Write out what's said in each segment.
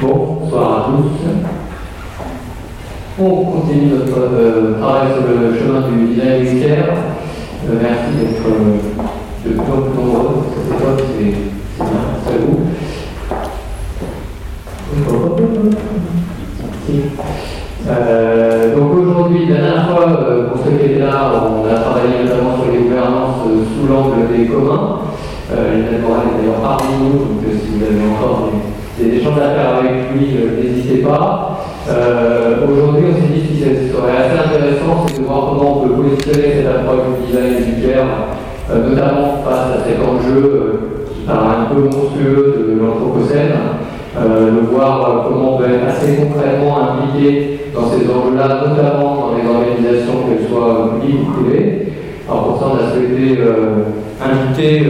Bonsoir à tous. On continue notre euh, travail sur le chemin du design unitaire. Euh, merci d'être euh, de plus nombreux. Cette époque, c'est à vous. Euh, donc aujourd'hui, dernière fois, pour ceux qui étaient là, on a travaillé notamment sur les gouvernances sous l'angle des communs. Euh, Lionel Moral est d'ailleurs parmi nous, donc si vous avez encore des, des choses à faire avec lui, euh, n'hésitez pas. Euh, aujourd'hui, on s'est dit que ce serait assez intéressant, c'est de voir comment on peut positionner cette approche du design du care, euh, notamment face à cet enjeu qui paraît un peu monstrueux de l'Anthropocène, de voir comment on peut être assez concrètement impliqué dans ces enjeux-là, notamment dans les organisations, qu'elles soient publiques ou privées. Alors pour ça, on a souhaité inviter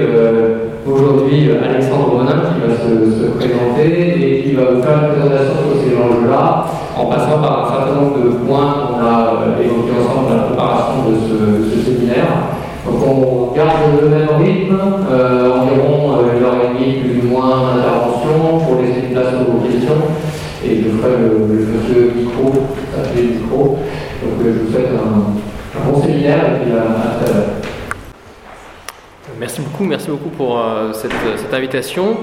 aujourd'hui euh, Alexandre Bonin qui va se, se présenter et qui va vous faire une présentation sur ces enjeux-là en passant par un certain nombre de points qu'on a euh, évoqués ensemble dans la préparation de ce, de séminaire. Donc on garde le même rythme, euh, environ une heure et demie plus ou moins d'intervention pour laisser une place aux questions. Et je ferai le, le monsieur micro, fait le micro. Donc je vous souhaite un l'heure. Merci beaucoup, merci beaucoup pour euh, cette, cette invitation.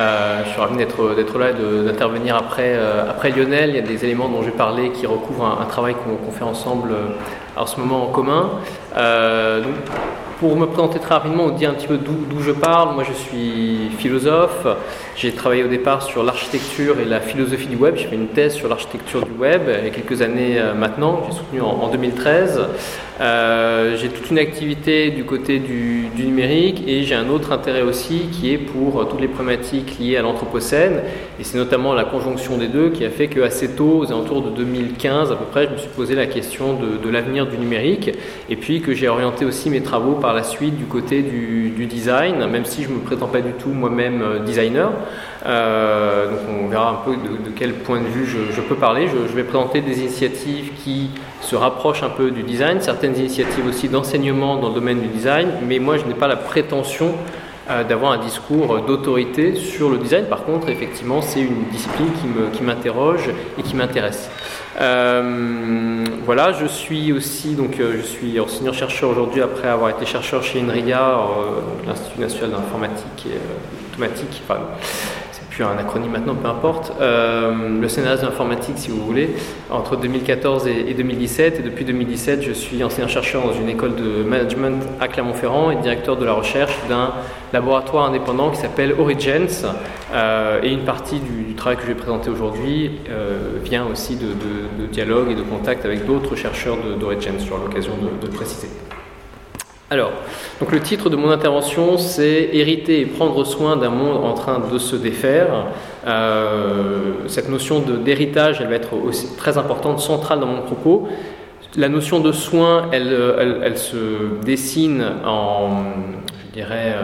Euh, je suis ravi d'être là et d'intervenir après, euh, après Lionel. Il y a des éléments dont j'ai parlé qui recouvrent un, travail qu'on fait ensemble euh, en ce moment en commun. Euh, pour me présenter très rapidement, on dit un petit peu d'où je parle. Moi, je suis philosophe. J'ai travaillé au départ sur l'architecture et la philosophie du web. J'ai fait une thèse sur l'architecture du web il y a quelques années euh, maintenant. J'ai soutenu en, en 2013. Euh, j'ai toute une activité du côté du, numérique et j'ai un autre intérêt aussi qui est pour euh, toutes les problématiques liées à l'Anthropocène. Et c'est notamment la conjonction des deux qui a fait qu'assez tôt, aux alentours de 2015 à peu près, je me suis posé la question de, l'avenir du numérique et puis que j'ai orienté aussi mes travaux par la suite du côté du, design, même si je ne me prétends pas du tout moi-même euh, designer. Euh, donc on verra un peu de, quel point de vue je, peux parler. Je vais présenter des initiatives qui se rapprochent un peu du design, certaines initiatives aussi d'enseignement dans le domaine du design, mais moi je n'ai pas la prétention euh, d'avoir un discours d'autorité sur le design. Par contre, effectivement, c'est une discipline qui m'interroge et qui m'intéresse. Euh, voilà, je suis aussi donc euh, je suis enseignant chercheur aujourd'hui après avoir été chercheur chez INRIA, euh, l'Institut national d'informatique et automatique. Un acronyme maintenant, peu importe. Euh, le CNRS d'informatique, si vous voulez, entre 2014 et, et 2017. Et depuis 2017, je suis enseignant-chercheur dans une école de management à Clermont-Ferrand et directeur de la recherche d'un laboratoire indépendant qui s'appelle Origins. Euh, et une partie du, travail que je vais présenter aujourd'hui euh, vient aussi de, de- de dialogue et de contact avec d'autres chercheurs d'Origins. J'aurai l'occasion de- de le préciser. Alors, donc le titre de mon intervention, c'est Hériter et prendre soin d'un monde en train de se défaire. Euh, cette notion d'héritage, elle va être très importante, centrale dans mon propos. La notion de soin, elle, euh, elle- elle se dessine en, je dirais, euh,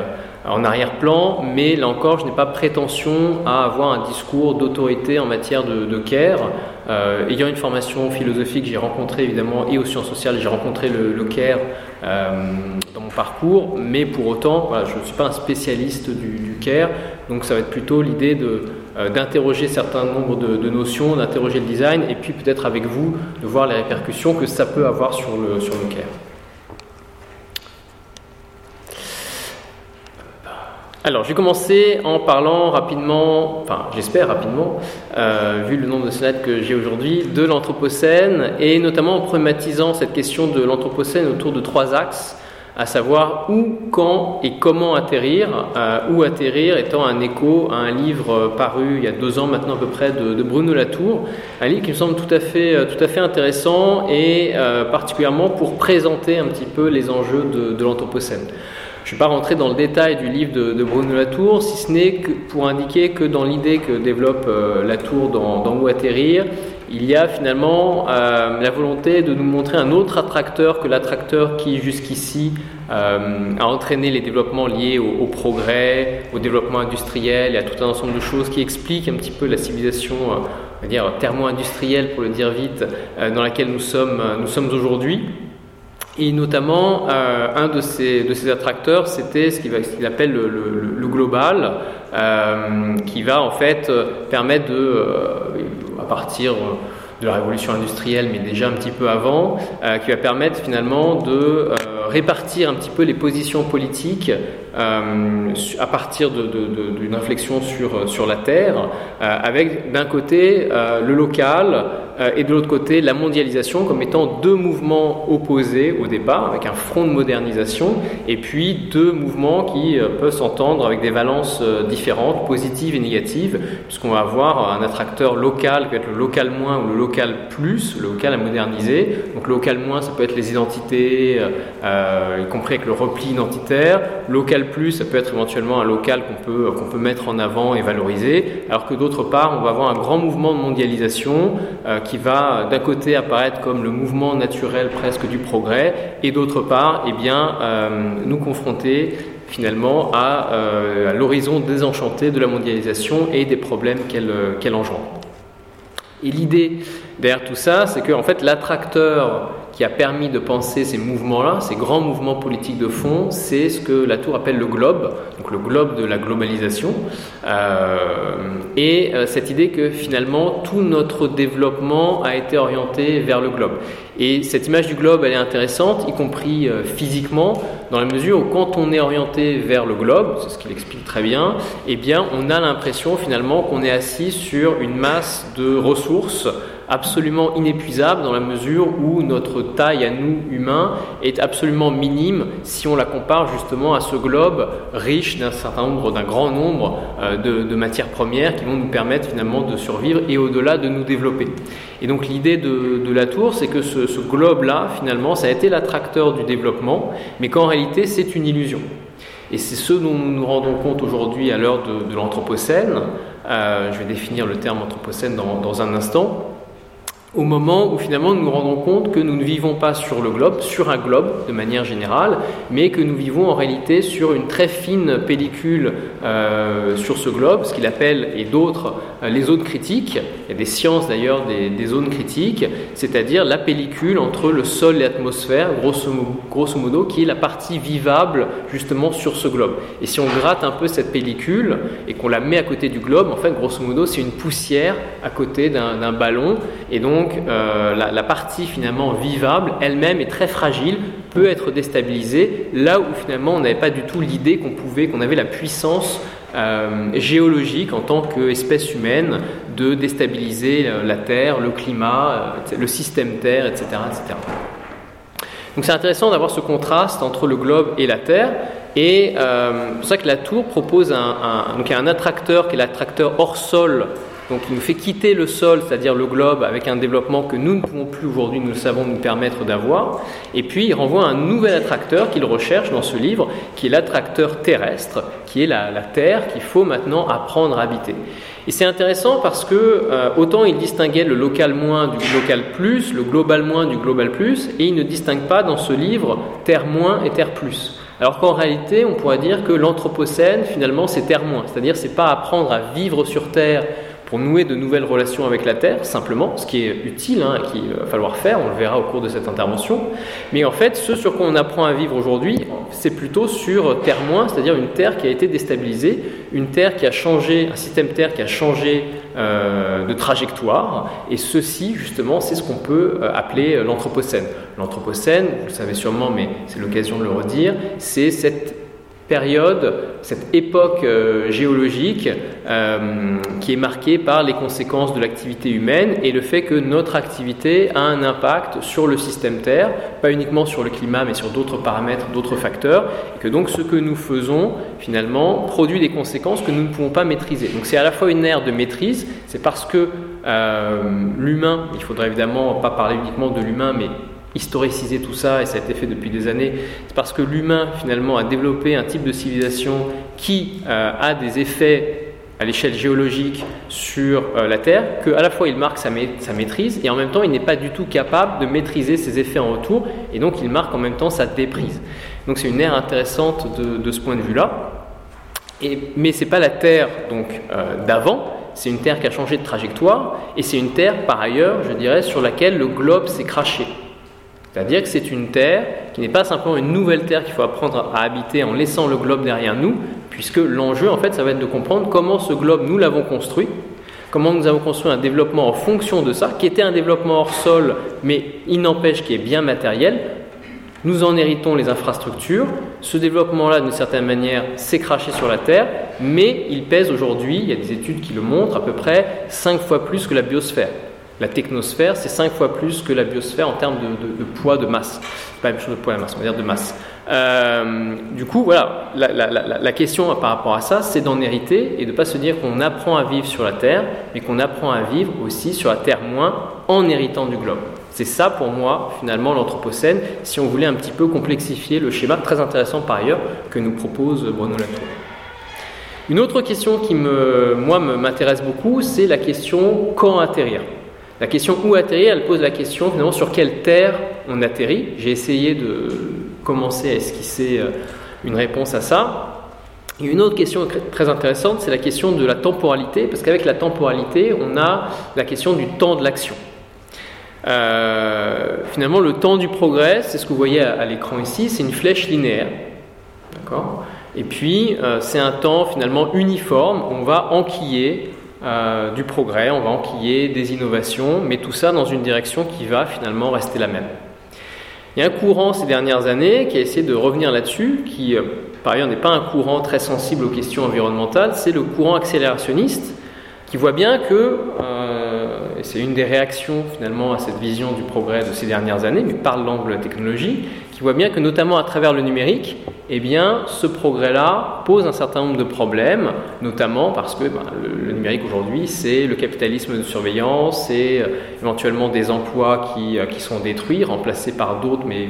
en arrière-plan, mais là encore, je n'ai pas prétention à avoir un discours d'autorité en matière de, de care. Euh, ayant une formation philosophique, j'ai rencontré évidemment, et aux sciences sociales, j'ai rencontré le, le care euh, dans mon parcours, mais pour autant, voilà, je ne suis pas un spécialiste du, du care, donc ça va être plutôt l'idée de, euh, d'interroger certains nombres de, de notions, d'interroger le design, et puis peut-être avec vous de voir les répercussions que ça peut avoir sur le, sur le care. Alors, je vais commencer en parlant rapidement, enfin j'espère rapidement, euh, vu le nombre de slides que j'ai aujourd'hui, de l'Anthropocène et notamment en problématisant cette question de l'Anthropocène autour de trois axes, à savoir où, quand et comment atterrir. Euh, où atterrir étant un écho à un livre paru il y a deux ans maintenant à peu près de, Bruno Latour, un livre qui me semble tout à fait, euh, tout à fait intéressant et euh, particulièrement pour présenter un petit peu les enjeux de l'Anthropocène. Je ne vais pas rentrer dans le détail du livre de, Bruno Latour, si ce n'est que pour indiquer que dans l'idée que développe euh, Latour dans, Où atterrir, il y a finalement euh, la volonté de nous montrer un autre attracteur que l'attracteur qui jusqu'ici euh, a entraîné les développements liés au, progrès, au développement industriel et à tout un ensemble de choses qui expliquent un petit peu la civilisation, on va dire thermo-industrielle pour le dire vite, dans laquelle nous sommes aujourd'hui. Et notamment, euh, un de ces, de ces attracteurs, c'était ce qu'il qu appelle le, global, qui va en fait permettre de, à partir de la révolution industrielle, mais déjà un petit peu avant, qui va permettre finalement de répartir un petit peu les positions politiques euh, à partir d'une réflexion sur, sur la Terre, euh, avec d'un côté euh, le local et de l'autre côté la mondialisation comme étant deux mouvements opposés au départ, avec un front de modernisation, et puis deux mouvements qui peuvent s'entendre avec des valences différentes, positives et négatives, puisqu'on va avoir un attracteur local qui va être le local moins ou le local plus, le local à moderniser. Donc le local moins, ça peut être les identités, y compris avec le repli identitaire. Local plus, ça peut être éventuellement un local qu'on peut, peut mettre en avant et valoriser, alors que d'autre part, on va avoir un grand mouvement de mondialisation euh, qui va d'un côté apparaître comme le mouvement naturel presque du progrès, et d'autre part, eh bien, euh, nous confronter finalement à, euh, à l'horizon désenchanté de la mondialisation et des problèmes qu'elle engendre. Et l'idée derrière tout ça, c'est que en fait l'attracteur qui a permis de penser ces mouvements-là, ces grands mouvements politiques de fond, c'est ce que la Tour appelle le globe, donc le globe de la globalisation, euh, et euh, cette idée que finalement tout notre développement a été orienté vers le globe. Et cette image du globe, elle est intéressante, y compris euh, physiquement, dans la mesure où quand on est orienté vers le globe, c'est ce qu'il explique très bien, eh bien on a l'impression finalement qu'on est assis sur une masse de ressources absolument inépuisable dans la mesure où notre taille à nous humains est absolument minime si on la compare justement à ce globe riche d'un certain nombre, d'un grand nombre euh, de, matières premières qui vont nous permettre finalement de survivre et au-delà de nous développer. Et donc l'idée de, la tour, c'est que ce, globe-là, finalement, ça a été l'attracteur du développement, mais qu'en réalité c'est une illusion. Et c'est ce dont nous nous rendons compte aujourd'hui à l'heure de, l'Anthropocène. Euh, je vais définir le terme Anthropocène dans un instant au moment où finalement nous nous rendons compte que nous ne vivons pas sur le globe, sur un globe de manière générale, mais que nous vivons en réalité sur une très fine pellicule euh, sur ce globe, ce qu'il appelle, et d'autres, les zones critiques. Il y a des sciences d'ailleurs des, zones critiques, c'est-à-dire la pellicule entre le sol et l'atmosphère, grosso, modo, qui est la partie vivable justement sur ce globe. Et si on gratte un peu cette pellicule et qu'on la met à côté du globe, en fait, grosso modo, c'est une poussière à côté d'un ballon, et donc euh, la, partie finalement vivable elle-même est très fragile, peut être déstabilisée, là où finalement on n'avait pas du tout l'idée qu'on pouvait, qu'on avait la puissance euh, géologique en tant qu'espèce humaine de déstabiliser euh, la Terre, le climat, le système Terre, etc. etc. Donc c'est intéressant d'avoir ce contraste entre le globe et la Terre. Et c'est pour ça que la tour propose un, un attracteur qui est l'attracteur hors sol donc il nous fait quitter le sol, c'est-à-dire le globe, avec un développement que nous ne pouvons plus aujourd'hui, nous le savons, nous permettre d'avoir. Et puis il renvoie un nouvel attracteur qu'il recherche dans ce livre, qui est l'attracteur terrestre, qui est la, Terre qu'il faut maintenant apprendre à habiter. Et c'est intéressant parce que euh, autant il distinguait le local moins du local plus, le global moins du global plus, et il ne distingue pas dans ce livre Terre moins et Terre plus. Alors qu'en réalité, on pourrait dire que l'Anthropocène, finalement, c'est Terre moins, c'est-à-dire c'est pas apprendre à vivre sur Terre pour nouer de nouvelles relations avec la Terre, simplement, ce qui est utile hein, et qu'il va falloir faire, on le verra au cours de cette intervention. Mais en fait, ce sur quoi on apprend à vivre aujourd'hui, c'est plutôt sur Terre moins, c'est-à-dire une Terre qui a été déstabilisée, une Terre qui a changé, un système Terre qui a changé euh, de trajectoire. Et ceci, justement, c'est ce qu'on peut euh, appeler euh, l'Anthropocène. L'Anthropocène, vous le savez sûrement, mais c'est l'occasion de le redire, c'est cette période, cette époque euh, géologique euh, qui est marquée par les conséquences de l'activité humaine et le fait que notre activité a un impact sur le système Terre, pas uniquement sur le climat mais sur d'autres paramètres, d'autres facteurs, et que donc ce que nous faisons finalement produit des conséquences que nous ne pouvons pas maîtriser. Donc c'est à la fois une ère de maîtrise, c'est parce que euh, l'humain, il faudrait évidemment pas parler uniquement de l'humain, mais historiciser tout ça, et ça a été fait depuis des années, c'est parce que l'humain finalement a développé un type de civilisation qui euh, a des effets à l'échelle géologique sur euh, la Terre, qu'à la fois il marque sa, maîtrise, et en même temps il n'est pas du tout capable de maîtriser ses effets en retour, et donc il marque en même temps sa déprise. Donc c'est une ère intéressante de, ce point de vue-là. Mais ce n'est pas la Terre donc euh, d'avant, c'est une Terre qui a changé de trajectoire, et c'est une Terre par ailleurs, je dirais, sur laquelle le globe s'est craché. C'est-à-dire que c'est une terre qui n'est pas simplement une nouvelle terre qu'il faut apprendre à habiter en laissant le globe derrière nous, puisque l'enjeu, en fait, ça va être de comprendre comment ce globe, nous l'avons construit, comment nous avons construit un développement en fonction de ça, qui était un développement hors sol, mais il n'empêche qu'il est bien matériel. Nous en héritons les infrastructures. Ce développement-là, d'une certaine manière, s'est craché sur la Terre, mais il pèse aujourd'hui, il y a des études qui le montrent, à peu près 5 fois plus que la biosphère. La technosphère, c'est 5 fois plus que la biosphère en termes de, poids, de masse. Pas la même chose de poids de masse, on va dire de masse. Euh, du coup, voilà, la, question par rapport à ça, c'est d'en hériter et de ne pas se dire qu'on apprend à vivre sur la Terre, mais qu'on apprend à vivre aussi sur la Terre moins en héritant du globe. C'est ça pour moi, finalement, l'Anthropocène, si on voulait un petit peu complexifier le schéma, très intéressant par ailleurs, que nous propose Bruno Latour. Une autre question qui, me, moi, m'intéresse beaucoup, c'est la question quand atterrir? La question où atterrir, elle pose la question finalement sur quelle terre on atterrit. J'ai essayé de commencer à esquisser euh, une réponse à ça. Une autre question très intéressante, c'est la question de la temporalité, parce qu'avec la temporalité, on a la question du temps de l'action. Euh, finalement, le temps du progrès, c'est ce que vous voyez à, l'écran ici, c'est une flèche linéaire. D'accord? Et puis, euh, c'est un temps finalement uniforme, on va enquiller du progrès, on va enquiller des innovations, mais tout ça dans une direction qui va finalement rester la même. Il y a un courant ces dernières années qui a essayé de revenir là-dessus, qui euh, par ailleurs n'est pas un courant très sensible aux questions environnementales, c'est le courant accélérationniste, qui voit bien que, euh, et c'est une des réactions finalement à cette vision du progrès de ces dernières années, mais par l'angle de la technologie, qui voit bien que notamment à travers le numérique, eh bien, ce progrès-là pose un certain nombre de problèmes, notamment parce que ben, le, numérique aujourd'hui, c'est le capitalisme de surveillance, c'est euh, éventuellement des emplois qui, euh, qui, sont détruits, remplacés par d'autres, mais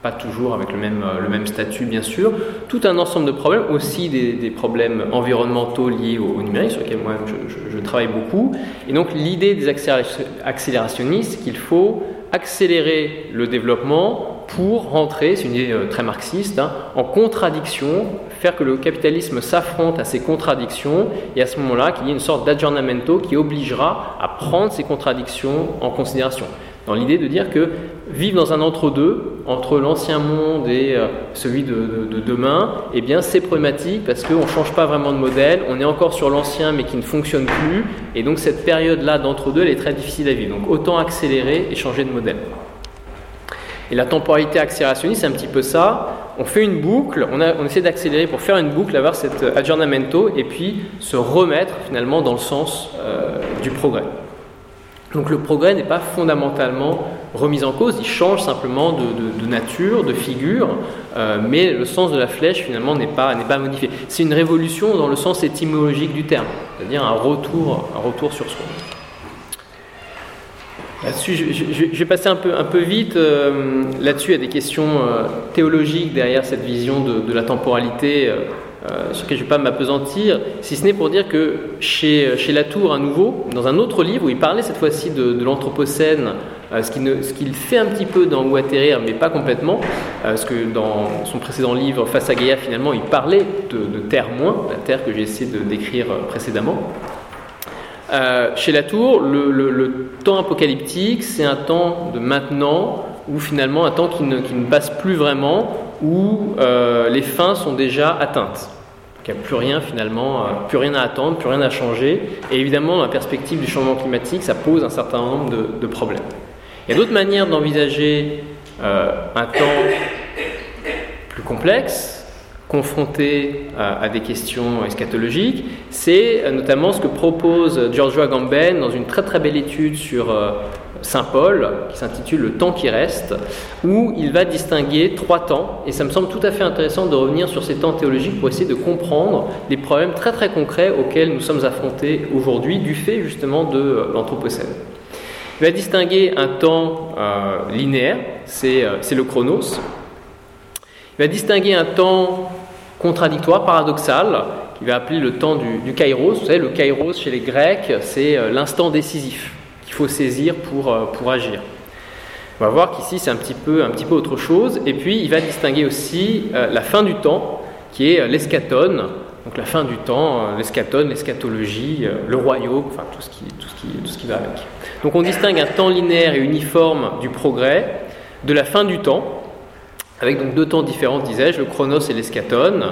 pas toujours avec le même, le même statut bien sûr, tout un ensemble de problèmes, aussi des, problèmes environnementaux liés au, numérique, sur lesquels moi je, je, travaille beaucoup. Et donc l'idée des accélérationnistes, c'est qu'il faut accélérer le développement pour rentrer, c'est une idée euh, très marxiste, hein, en contradiction, faire que le capitalisme s'affronte à ces contradictions, et à ce moment-là qu'il y ait une sorte d'aggiornamento qui obligera à prendre ces contradictions en considération dans l'idée de dire que vivre dans un entre-deux, entre, l'ancien monde et euh, celui de, demain, eh bien c'est problématique parce qu'on ne change pas vraiment de modèle, on est encore sur l'ancien mais qui ne fonctionne plus, et donc cette période-là d'entre-deux, elle est très difficile à vivre. Donc autant accélérer et changer de modèle. Et la temporalité accélérationniste, c'est un petit peu ça. On fait une boucle, on, essaie d'accélérer pour faire une boucle, avoir cet aggiornamento, et puis se remettre finalement dans le sens euh, du progrès. Donc le progrès n'est pas fondamentalement remis en cause, il change simplement de, nature, de figure, euh, mais le sens de la flèche finalement n'est pas, pas modifié. C'est une révolution dans le sens étymologique du terme, c'est-à-dire un retour, un retour sur soi. Je, vais passer un peu, un peu vite. Euh, là-dessus, il y a des questions euh, théologiques derrière cette vision de, la temporalité. Euh, sur lequel je ne vais pas m'apesantir, si ce n'est pour dire que chez, chez Latour, à nouveau, dans un autre livre où il parlait cette fois-ci de, l'Anthropocène, ce qu'il fait un petit peu dans Où atterrir, mais pas complètement, parce que dans son précédent livre, Face à Gaïa, finalement, il parlait de, Terre moins, la Terre que j'ai essayé de décrire précédemment. Chez Latour, le, le, temps apocalyptique, c'est un temps de maintenant, ou finalement un temps qui ne, passe plus vraiment, où euh, les fins sont déjà atteintes. Il n'y a plus rien finalement, euh, plus rien à attendre, plus rien à changer. Et évidemment, dans la perspective du changement climatique, ça pose un certain nombre de, problèmes. Il y a d'autres manières d'envisager euh, un temps plus complexe, confronté à, des questions eschatologiques, c'est notamment ce que propose Giorgio Agamben dans une très très belle étude sur Saint Paul, qui s'intitule Le temps qui reste, où il va distinguer trois temps, et ça me semble tout à fait intéressant de revenir sur ces temps théologiques pour essayer de comprendre les problèmes très très concrets auxquels nous sommes affrontés aujourd'hui du fait justement de l'Anthropocène. Il va distinguer un temps euh, linéaire, euh, c'est le chronos. Il va distinguer un temps contradictoire, paradoxal, qu'il va appeler le temps du, du kairos. Vous savez, le kairos chez les Grecs, c'est euh, l'instant décisif il faut saisir pour, euh, pour agir. On va voir qu'ici c'est un petit, peu, un petit peu autre chose. Et puis il va distinguer aussi euh, la fin du temps, qui est l'escatone. Donc la fin du temps, l'escatone, l'escatologie, le royaume, enfin tout ce, qui, tout, ce qui, tout ce qui va avec. Donc on distingue un temps linéaire et uniforme du progrès de la fin du temps, avec donc deux temps différents, disais-je, le chronos et l'escatone.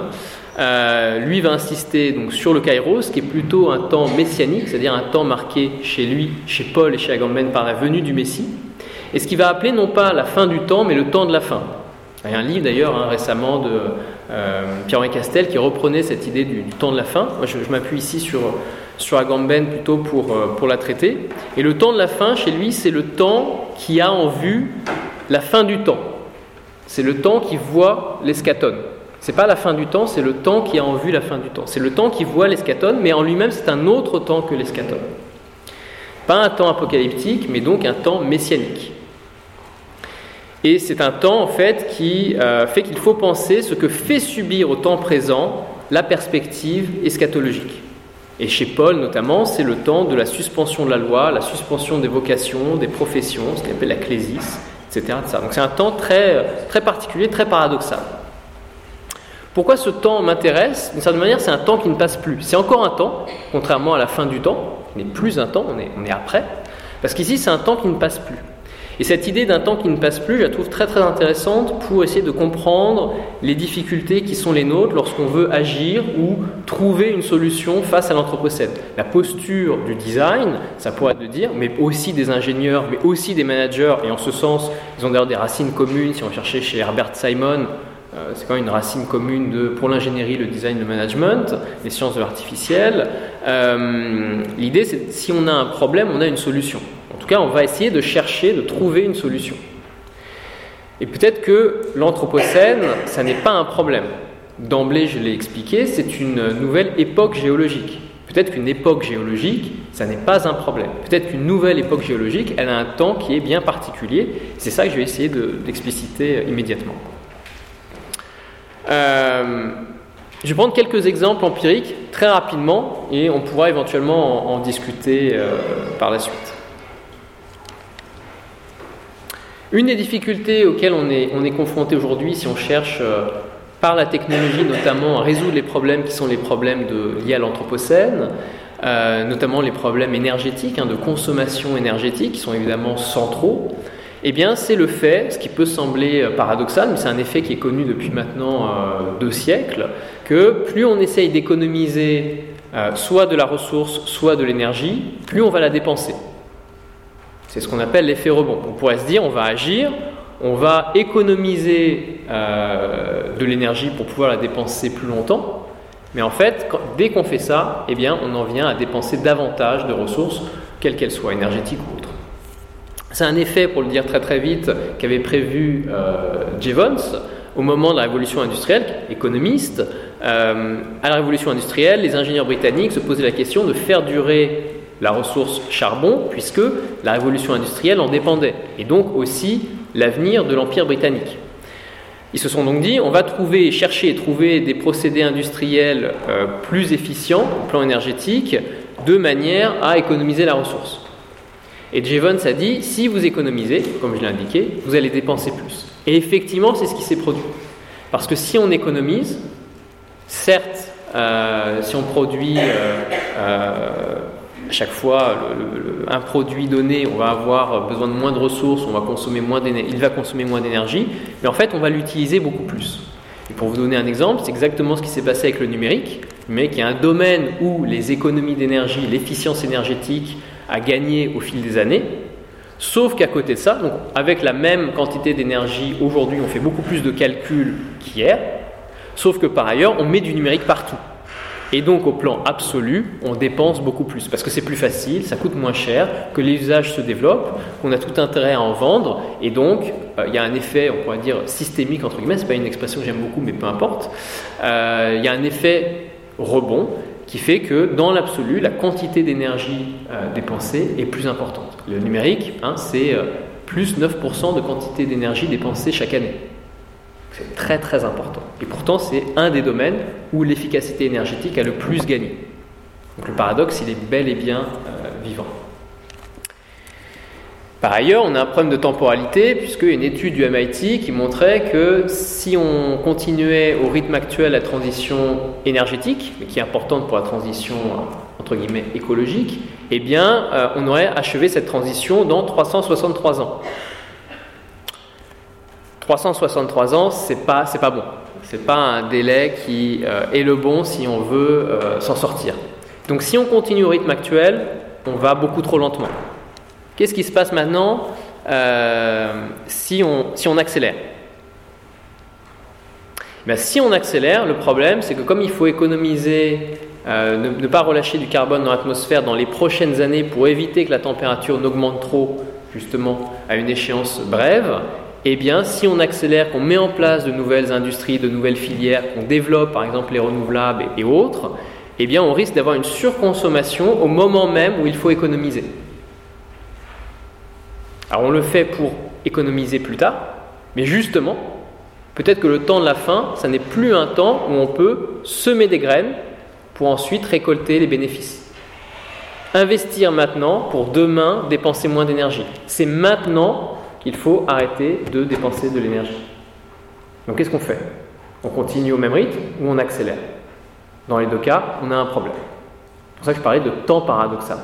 euh, lui va insister donc sur le kairos, qui est plutôt un temps messianique, c'est-à-dire un temps marqué chez lui, chez Paul et chez Agamben par la venue du Messie, et ce qu'il va appeler non pas la fin du temps, mais le temps de la fin. Il y a un livre d'ailleurs hein, récemment de euh, Pierre-Henri Castel qui reprenait cette idée du, temps de la fin. Moi je, m'appuie ici sur, Agamben plutôt euh, pour la traiter. Et le temps de la fin, chez lui, c'est le temps qui a en vue la fin du temps. C'est le temps qui voit l'escatone. C'est pas la fin du temps, c'est le temps qui a en vue la fin du temps. C'est le temps qui voit l'escatone, mais en lui-même c'est un autre temps que l'escatone. Pas un temps apocalyptique, mais donc un temps messianique. Et c'est un temps en fait qui euh, fait qu'il faut penser ce que fait subir au temps présent la perspective eschatologique. Et chez Paul notamment, c'est le temps de la suspension de la loi, la suspension des vocations, des professions, ce qu'on appelle la clésis, Donc c'est un temps très, particulier, très paradoxal. Pourquoi ce temps m'intéresse? D'une certaine manière, c'est un temps qui ne passe plus. C'est encore un temps, contrairement à la fin du temps, mais plus un temps, on on est après, parce qu'ici c'est un temps qui ne passe plus. Et cette idée d'un temps qui ne passe plus, je la trouve très très intéressante pour essayer de comprendre les difficultés qui sont les nôtres lorsqu'on veut agir ou trouver une solution face à l'anthropocène. La posture du design, ça pourrait être de dire, mais aussi des ingénieurs, mais aussi des managers, et en ce sens, ils ont d'ailleurs des racines communes, si on cherchait chez Herbert Simon, euh, c'est quand même une racine commune de, pour l'ingénierie, le design, le management, les sciences de l'artificiel. Euh, l'idée, c'est si on a un problème, on a une solution on va essayer de chercher, de trouver une solution. Et peut-être que l'Anthropocène, ça n'est pas un problème. D'emblée, je l'ai expliqué, c'est une nouvelle époque géologique. Peut-être qu'une époque géologique, ça n'est pas un problème. Peut-être qu'une nouvelle époque géologique, elle a un temps qui est bien particulier. C'est ça que je vais essayer d'expliciter immédiatement. Euh, je vais prendre quelques exemples empiriques très rapidement et on pourra éventuellement en, discuter euh, par la suite. Une des difficultés auxquelles on est, on est confronté aujourd'hui, si on cherche euh, par la technologie notamment à résoudre les problèmes qui sont les problèmes liés à l'Anthropocène, euh, notamment les problèmes énergétiques, hein, de consommation énergétique, qui sont évidemment centraux, eh c'est le fait, ce qui peut sembler euh, paradoxal, mais c'est un effet qui est connu depuis maintenant deux siècles, que plus on essaye d'économiser soit de la ressource, soit de l'énergie, plus on va la dépenser. C'est ce qu'on appelle l'effet rebond. On pourrait se dire, on va agir, on va économiser euh, de l'énergie pour pouvoir la dépenser plus longtemps, mais en fait, dès qu'on fait ça, eh bien, on en vient à dépenser davantage de ressources, quelles qu'elles soient, énergétiques ou autres. C'est un effet, pour le dire très très vite, qu'avait prévu euh, Jevons au moment de la révolution industrielle, économiste. Euh, à la révolution industrielle, les ingénieurs britanniques se posaient la question de faire durer la ressource charbon, puisque la révolution industrielle en dépendait, et donc aussi l'avenir de l'Empire britannique. Ils se sont donc dit, on va trouver, chercher et trouver des procédés industriels euh, plus efficients au plan énergétique, de manière à économiser la ressource. Et Jevons a dit, si vous économisez, comme je l'ai indiqué, vous allez dépenser plus. Et effectivement, c'est ce qui s'est produit. Parce que si on économise, certes, euh, si on produit euh, chaque fois, un produit donné, on va avoir besoin de moins de ressources, il va consommer moins d'énergie, mais en fait, on va l'utiliser beaucoup plus. Et pour vous donner un exemple, c'est exactement ce qui s'est passé avec le numérique. mais qui est un domaine où les économies d'énergie, l'efficience énergétique a gagné au fil des années. Sauf qu'à côté de ça, avec la même quantité d'énergie, aujourd'hui, on fait beaucoup plus de calculs qu'hier. Sauf que par ailleurs, on met du numérique partout. Et donc au plan absolu, on dépense beaucoup plus parce que c'est plus facile, ça coûte moins cher, que les usages se développent, qu'on a tout intérêt à en vendre. Et donc euh, il y a un effet, on pourrait dire systémique entre guillemets, c'est pas une expression que j'aime beaucoup, mais peu importe. Euh, il y a un effet rebond qui fait que dans l'absolu, la quantité d'énergie euh, dépensée est plus importante. Le numérique, hein, c'est plus 9% de quantité d'énergie dépensée chaque année. C'est très très important. Et pourtant, c'est un des domaines où l'efficacité énergétique a le plus gagné. Donc le paradoxe, il est bel et bien euh, vivant. Par ailleurs, on a un problème de temporalité, a une étude du MIT qui montrait que si on continuait au rythme actuel la transition énergétique, mais qui est importante pour la transition entre guillemets écologique, eh bien, euh, on aurait achevé cette transition dans 363 ans. 363 ans, c'est pas, c'est pas bon. C'est pas un délai qui euh, est le bon si on veut euh, s'en sortir. Donc si on continue au rythme actuel, on va beaucoup trop lentement. Qu'est-ce qui se passe maintenant euh, si, on, si on accélère? Ben, Si on accélère, le problème c'est que comme il faut économiser, ne, pas relâcher du carbone dans l'atmosphère dans les prochaines années pour éviter que la température n'augmente trop, justement à une échéance brève, eh bien, si on accélère, qu'on met en place de nouvelles industries, de nouvelles filières, qu'on développe par exemple les renouvelables et, autres, eh bien, on risque d'avoir une surconsommation au moment même où il faut économiser. Alors, on le fait pour économiser plus tard, mais justement, peut-être que le temps de la fin, ça n'est plus un temps où on peut semer des graines pour ensuite récolter les bénéfices. Investir maintenant pour demain dépenser moins d'énergie. C'est maintenant qu'il faut arrêter de dépenser de l'énergie. Donc qu'est-ce qu'on fait? On continue au même rythme ou on accélère? Dans les deux cas, on a un problème. C'est pour ça que je parlais de temps paradoxal.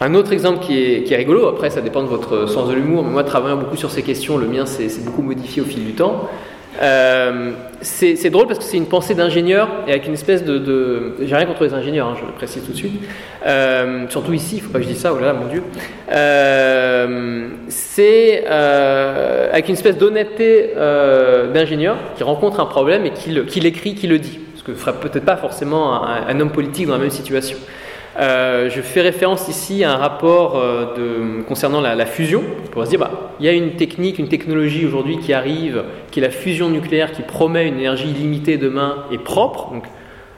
Un autre exemple qui est, qui est, rigolo, après ça dépend de votre sens de l'humour, mais moi travaillant beaucoup sur ces questions, le mien s'est beaucoup modifié au fil du temps. Euh, c'est drôle parce que c'est une pensée d'ingénieur et avec une espèce de. J'ai rien contre les ingénieurs, hein, je le précise tout de suite. Euh, surtout ici, il faut pas que je dise ça, oh là là, mon Dieu. Euh, c'est avec une espèce d'honnêteté d'ingénieur qui rencontre un problème et qui l'écrit, qui, le dit. Ce que ferait peut-être pas forcément un, homme politique dans la même situation. Euh, je fais référence ici à un rapport euh, concernant la, fusion. On pourrait se dire, bah, il y a une technique, une technologie aujourd'hui qui arrive, qui est la fusion nucléaire, qui promet une énergie illimitée demain et propre. Donc,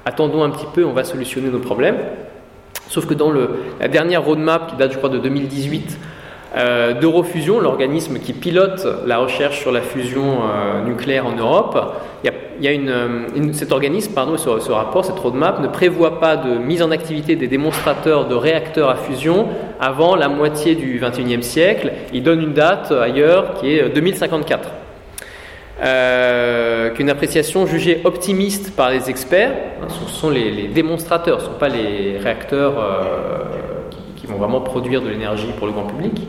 attendons un petit peu, on va solutionner nos problèmes. Sauf que dans la dernière roadmap, qui date, je crois, de 2018, euh, d'Eurofusion, l'organisme qui pilote la recherche sur la fusion euh, nucléaire en Europe, il y a, une, cet organisme, pardon, ce, ce, rapport, cette roadmap, ne prévoit pas de mise en activité des démonstrateurs de réacteurs à fusion avant la moitié du XXIe siècle. Il donne une date ailleurs qui est 2054. Euh, qu'une appréciation jugée optimiste par les experts, hein, ce sont les, les démonstrateurs, ce ne sont pas les réacteurs vont vraiment produire de l'énergie pour le grand public.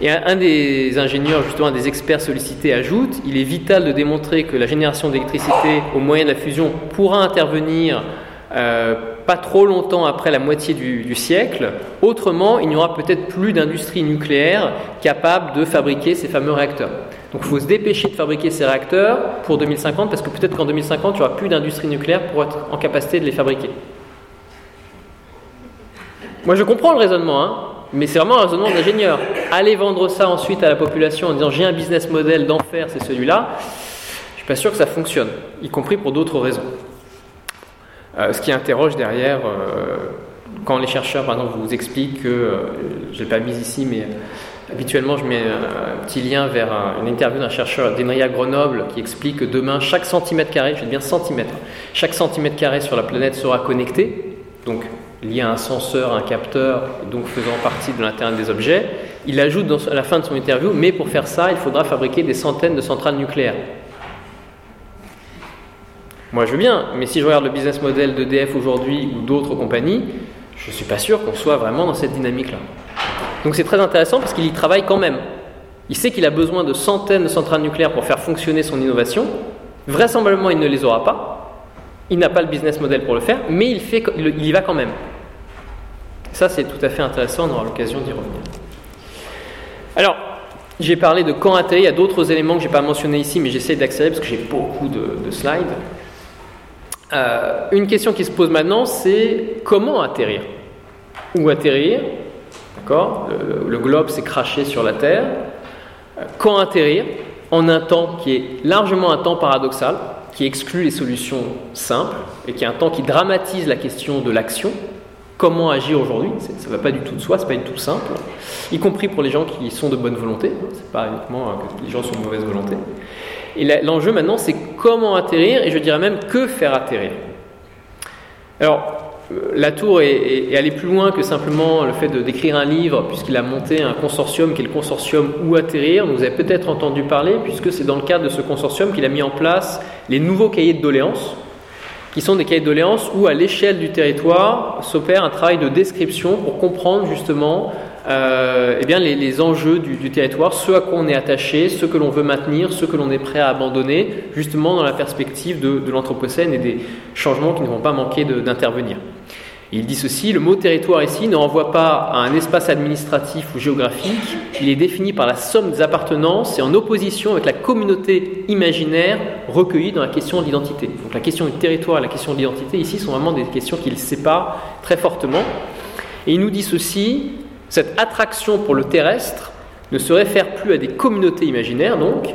Et un, des ingénieurs, justement, un des experts sollicités ajoute il est vital de démontrer que la génération d'électricité au moyen de la fusion pourra intervenir euh, pas trop longtemps après la moitié du, du siècle. Autrement, il n'y aura peut-être plus d'industrie nucléaire capable de fabriquer ces fameux réacteurs. Donc il faut se dépêcher de fabriquer ces réacteurs pour 2050 parce que peut-être qu'en 2050, il n'y aura plus d'industrie nucléaire pour être en capacité de les fabriquer. Moi, je comprends le raisonnement, hein, mais c'est vraiment un raisonnement d'ingénieur. Aller vendre ça ensuite à la population en disant j'ai un business model d'enfer, c'est celui-là, je suis pas sûr que ça fonctionne, y compris pour d'autres raisons. Euh, ce qui interroge derrière, euh, quand les chercheurs, par vous expliquent que, euh, je l'ai pas mis ici, mais habituellement je mets un petit lien vers une interview d'un chercheur d'Enria Grenoble qui explique que demain, chaque centimètre carré, je dis bien centimètre, chaque centimètre carré sur la planète sera connecté. Donc lié à un senseur, un capteur, donc faisant partie de l'intérieur des objets. Il ajoute à la fin de son interview, mais pour faire ça, il faudra fabriquer des centaines de centrales nucléaires. Moi, je veux bien, mais si je regarde le business model d'EDF aujourd'hui ou d'autres compagnies, je ne suis pas sûr qu'on soit vraiment dans cette dynamique-là. Donc c'est très intéressant parce qu'il y travaille quand même. Il sait qu'il a besoin de centaines de centrales nucléaires pour faire fonctionner son innovation. Vraisemblablement, il ne les aura pas. Il n'a pas le business model pour le faire, mais il, y va quand même. Ça, c'est tout à fait intéressant, on aura l'occasion d'y revenir. Alors, j'ai parlé de quand atterrir, il y a d'autres éléments que je n'ai pas mentionnés ici, mais j'essaie d'accélérer parce que j'ai beaucoup de, slides. Euh, une question qui se pose maintenant, c'est comment atterrir? Où atterrir? D'accord? Le, le, globe s'est craché sur la Terre. Euh, quand atterrir? En un temps qui est largement un temps paradoxal qui exclut les solutions simples et qui est un temps qui dramatise la question de l'action. Comment agir aujourd'hui Ça ne va pas du tout de soi, c'est pas du tout simple, y compris pour les gens qui sont de bonne volonté. C'est pas uniquement que les gens sont de mauvaise volonté. Et l'enjeu maintenant, c'est comment atterrir et je dirais même que faire atterrir. Alors, euh, la tour est, allée plus loin que simplement le fait de d'écrire un livre, puisqu'il a monté un consortium qui est le consortium Où atterrir. Vous avez peut-être entendu parler, puisque c'est dans le cadre de ce consortium qu'il a mis en place les nouveaux cahiers de doléances, qui sont des cahiers de doléances où, à l'échelle du territoire, s'opère un travail de description pour comprendre justement euh, eh bien, les, enjeux du, territoire, ce à quoi on est attaché, ce que l'on veut maintenir, ce que l'on est prêt à abandonner, justement dans la perspective de, de l'Anthropocène et des changements qui ne vont pas manquer d'intervenir. Il dit ceci, le mot territoire ici ne renvoie pas à un espace administratif ou géographique, il est défini par la somme des appartenances et en opposition avec la communauté imaginaire recueillie dans la question de l'identité. Donc la question du territoire et la question de l'identité ici sont vraiment des questions qui le séparent très fortement. Et il nous dit ceci, cette attraction pour le terrestre ne se réfère plus à des communautés imaginaires, donc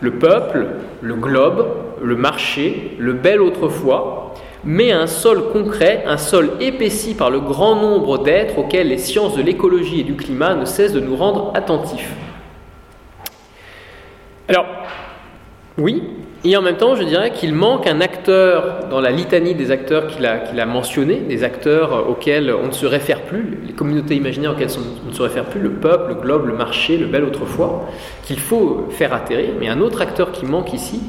le peuple, le globe, le marché, le bel autrefois, mais un sol concret, un sol épaissi par le grand nombre d'êtres auxquels les sciences de l'écologie et du climat ne cessent de nous rendre attentifs. Alors, oui, et en même temps, je dirais qu'il manque un acteur dans la litanie des acteurs qu'il a, qu'il a mentionnés, des acteurs auxquels on ne se réfère plus, les communautés imaginaires auxquelles on ne se réfère plus, le peuple, le globe, le marché, le bel autrefois, qu'il faut faire atterrir. Mais un autre acteur qui manque ici,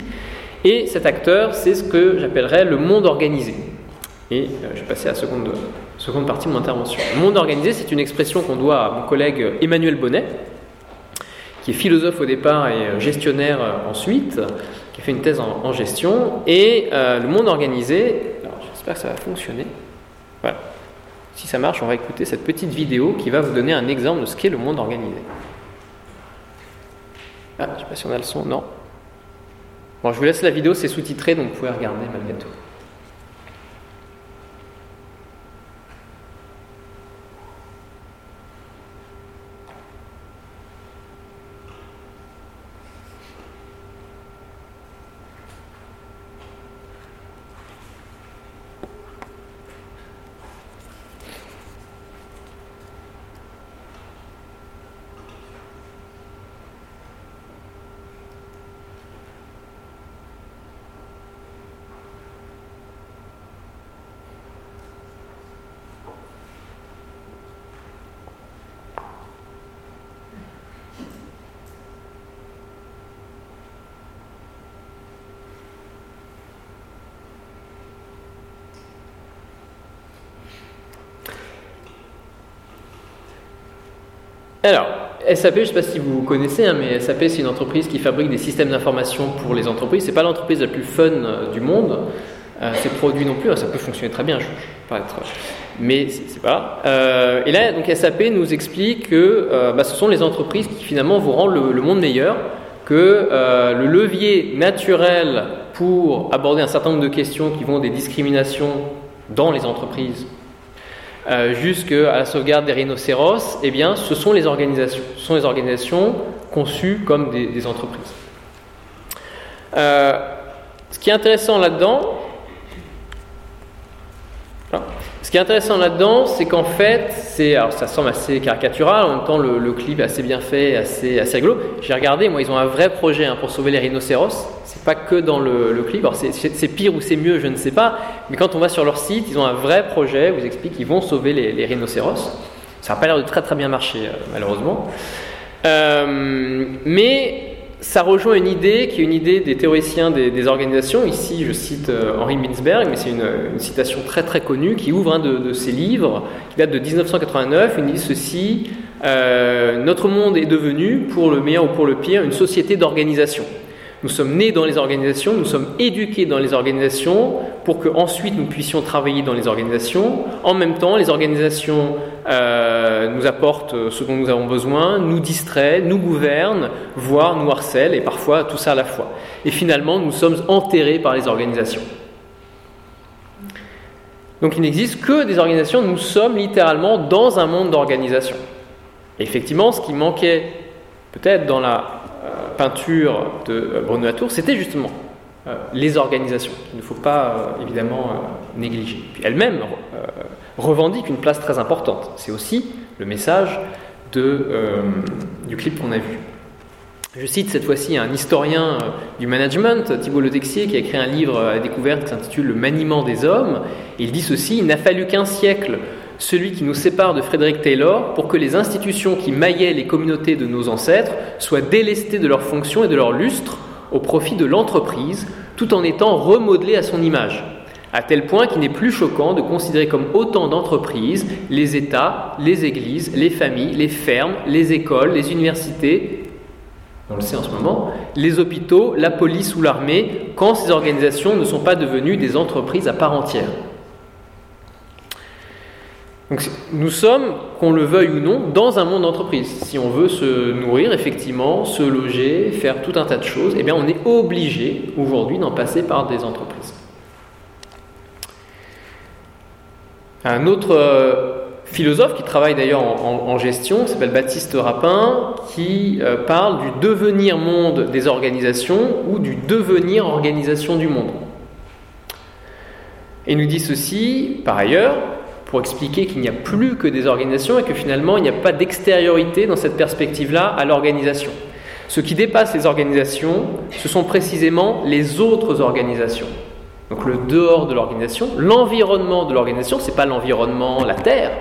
et cet acteur, c'est ce que j'appellerais le monde organisé. Et euh, je vais passer à la seconde, seconde partie de mon intervention. Le monde organisé, c'est une expression qu'on doit à mon collègue Emmanuel Bonnet, qui est philosophe au départ et euh, gestionnaire euh, ensuite, qui a fait une thèse en, gestion. Et le monde organisé, j'espère que ça va fonctionner. Voilà. Si ça marche, on va écouter cette petite vidéo qui va vous donner un exemple de ce qu'est le monde organisé. Ah, je ne sais pas si on a le son. Non, Bon, je vous laisse la vidéo, c'est sous-titré, donc vous pouvez regarder malgré tout. Alors, SAP, je ne sais pas si vous connaissez, hein, mais SAP, c'est une entreprise qui fabrique des systèmes d'information pour les entreprises. Ce n'est pas l'entreprise la plus fun euh, du monde. Euh, ces produits non plus, hein, ça peut fonctionner très bien, je, je pas être, mais c'est pas. Euh, et là, donc SAP nous explique que euh, bah, ce sont les entreprises qui finalement vous rendent le monde meilleur, que le levier naturel pour aborder un certain nombre de questions qui vont des discriminations dans les entreprises euh, jusqu'à la sauvegarde des rhinocéros, eh bien, ce sont les organisations. Ce sont les organisations conçues comme des, entreprises. Euh, ce qui est intéressant là-dedans, ce qui est intéressant là-dedans, c'est qu'en fait, c'est, alors ça semble assez caricatural, en même temps le, clip est assez bien fait, assez, assez rigolo. J'ai regardé, moi ils ont un vrai projet hein, pour sauver les rhinocéros, c'est pas que dans le, clip, alors c'est, pire ou c'est mieux, je ne sais pas, mais quand on va sur leur site, ils ont un vrai projet, vous expliquent qu'ils vont sauver les, rhinocéros. Ça n'a pas l'air de très très bien marcher, euh, malheureusement. Euh, mais ça rejoint une idée qui est une idée des théoriciens des, organisations. Ici, je cite euh, Henri Mintzberg, mais c'est une, citation très très connue qui ouvre un de, ses livres, qui date de 1989. Il dit ceci euh, Notre monde est devenu, pour le meilleur ou pour le pire, une société d'organisation. Nous sommes nés dans les organisations, nous sommes éduqués dans les organisations pour que ensuite nous puissions travailler dans les organisations. En même temps, les organisations euh, nous apportent ce dont nous avons besoin, nous distraient, nous gouvernent, voire nous harcèlent, et parfois tout ça à la fois. Et finalement, nous sommes enterrés par les organisations. Donc il n'existe que des organisations, nous sommes littéralement dans un monde d'organisation. Effectivement, ce qui manquait peut-être dans la peinture de euh, Bruno Latour, c'était justement euh, les organisations, qu'il ne faut pas euh, évidemment négliger. Puis elle-même revendique une place très importante. C'est aussi le message de, du clip qu'on a vu. Je cite cette fois-ci un historien du management, Thibault Le Texier, qui a écrit un livre à découverte qui s'intitule Le maniement des hommes. il dit ceci Il n'a fallu qu'un siècle celui qui nous sépare de Frédéric Taylor pour que les institutions qui maillaient les communautés de nos ancêtres soient délestées de leurs fonctions et de leur lustre au profit de l'entreprise, tout en étant remodelées à son image. à tel point qu'il n'est plus choquant de considérer comme autant d'entreprises les États, les églises, les familles, les fermes, les écoles, les universités, on le sait en ce moment, les hôpitaux, la police ou l'armée, quand ces organisations ne sont pas devenues des entreprises à part entière. Donc, nous sommes, qu'on le veuille ou non, dans un monde d'entreprise. Si on veut se nourrir, effectivement, se loger, faire tout un tas de choses, eh bien, on est obligé aujourd'hui d'en passer par des entreprises. Un autre euh, philosophe qui travaille d'ailleurs en, gestion, s'appelle Baptiste Rapin, qui euh, parle du devenir monde des organisations ou du devenir organisation du monde. Et nous dit ceci, par ailleurs, pour expliquer qu'il n'y a plus que des organisations et que finalement il n'y a pas d'extériorité dans cette perspective-là à l'organisation. Ce qui dépasse les organisations, ce sont précisément les autres organisations. Donc le dehors de l'organisation, l'environnement de l'organisation, ce n'est pas l'environnement, la Terre.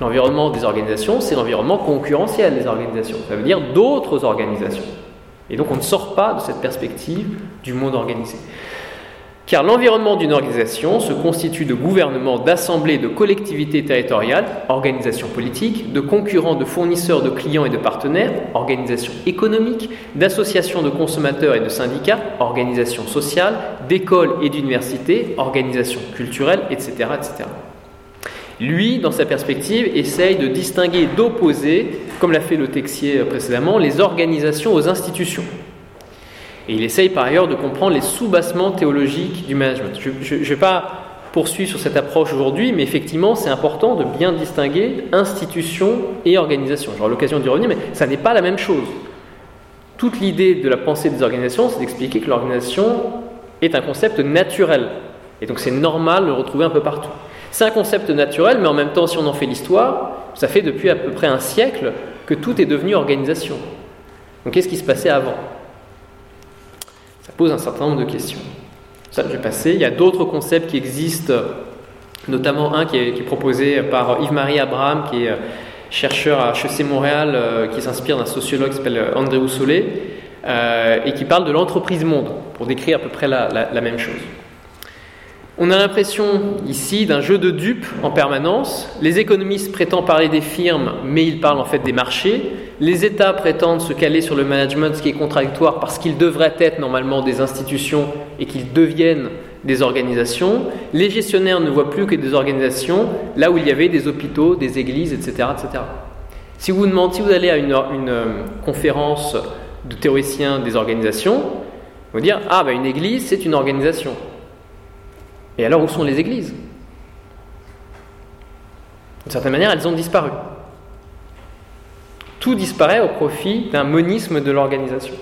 L'environnement des organisations, c'est l'environnement concurrentiel des organisations. Ça veut dire d'autres organisations. Et donc on ne sort pas de cette perspective du monde organisé. Car l'environnement d'une organisation se constitue de gouvernements, d'assemblées, de collectivités territoriales, organisations politiques, de concurrents, de fournisseurs, de clients et de partenaires, organisations économiques, d'associations de consommateurs et de syndicats, organisations sociales, d'écoles et d'universités, organisations culturelles, etc., etc. Lui, dans sa perspective, essaye de distinguer, d'opposer, comme l'a fait le Texier précédemment, les organisations aux institutions. Et il essaye par ailleurs de comprendre les soubassements théologiques du management. Je ne vais pas poursuivre sur cette approche aujourd'hui, mais effectivement, c'est important de bien distinguer institution et organisation. J'aurai l'occasion d'y revenir, mais ça n'est pas la même chose. Toute l'idée de la pensée des organisations, c'est d'expliquer que l'organisation est un concept naturel. Et donc c'est normal de le retrouver un peu partout. C'est un concept naturel, mais en même temps, si on en fait l'histoire, ça fait depuis à peu près un siècle que tout est devenu organisation. Donc qu'est-ce qui se passait avant? Ça pose un certain nombre de questions. Ça, je vais passer. Il y a d'autres concepts qui existent, notamment un qui est, proposé par Yves-Marie Abraham, qui est euh, chercheur à HEC Montréal, euh, qui s'inspire d'un sociologue qui s'appelle euh, André Houssolet, et qui parle de l'entreprise monde, pour décrire à peu près la même chose. On a l'impression ici d'un jeu de dupes en permanence. Les économistes prétendent parler des firmes, mais ils parlent en fait des marchés. Les États prétendent se caler sur le management, ce qui est contradictoire parce qu'ils devraient être normalement des institutions et qu'ils deviennent des organisations. Les gestionnaires ne voient plus que des organisations, là où il y avait des hôpitaux, des églises, etc. etc. Si vous, demandez, si vous allez à une, euh, conférence de théoriciens des organisations, vous dire Ah, ben une église, c'est une organisation. Et alors, où sont les églises? D'une certaine manière, elles ont disparu. Tout disparaît au profit d'un monisme de l'organisation.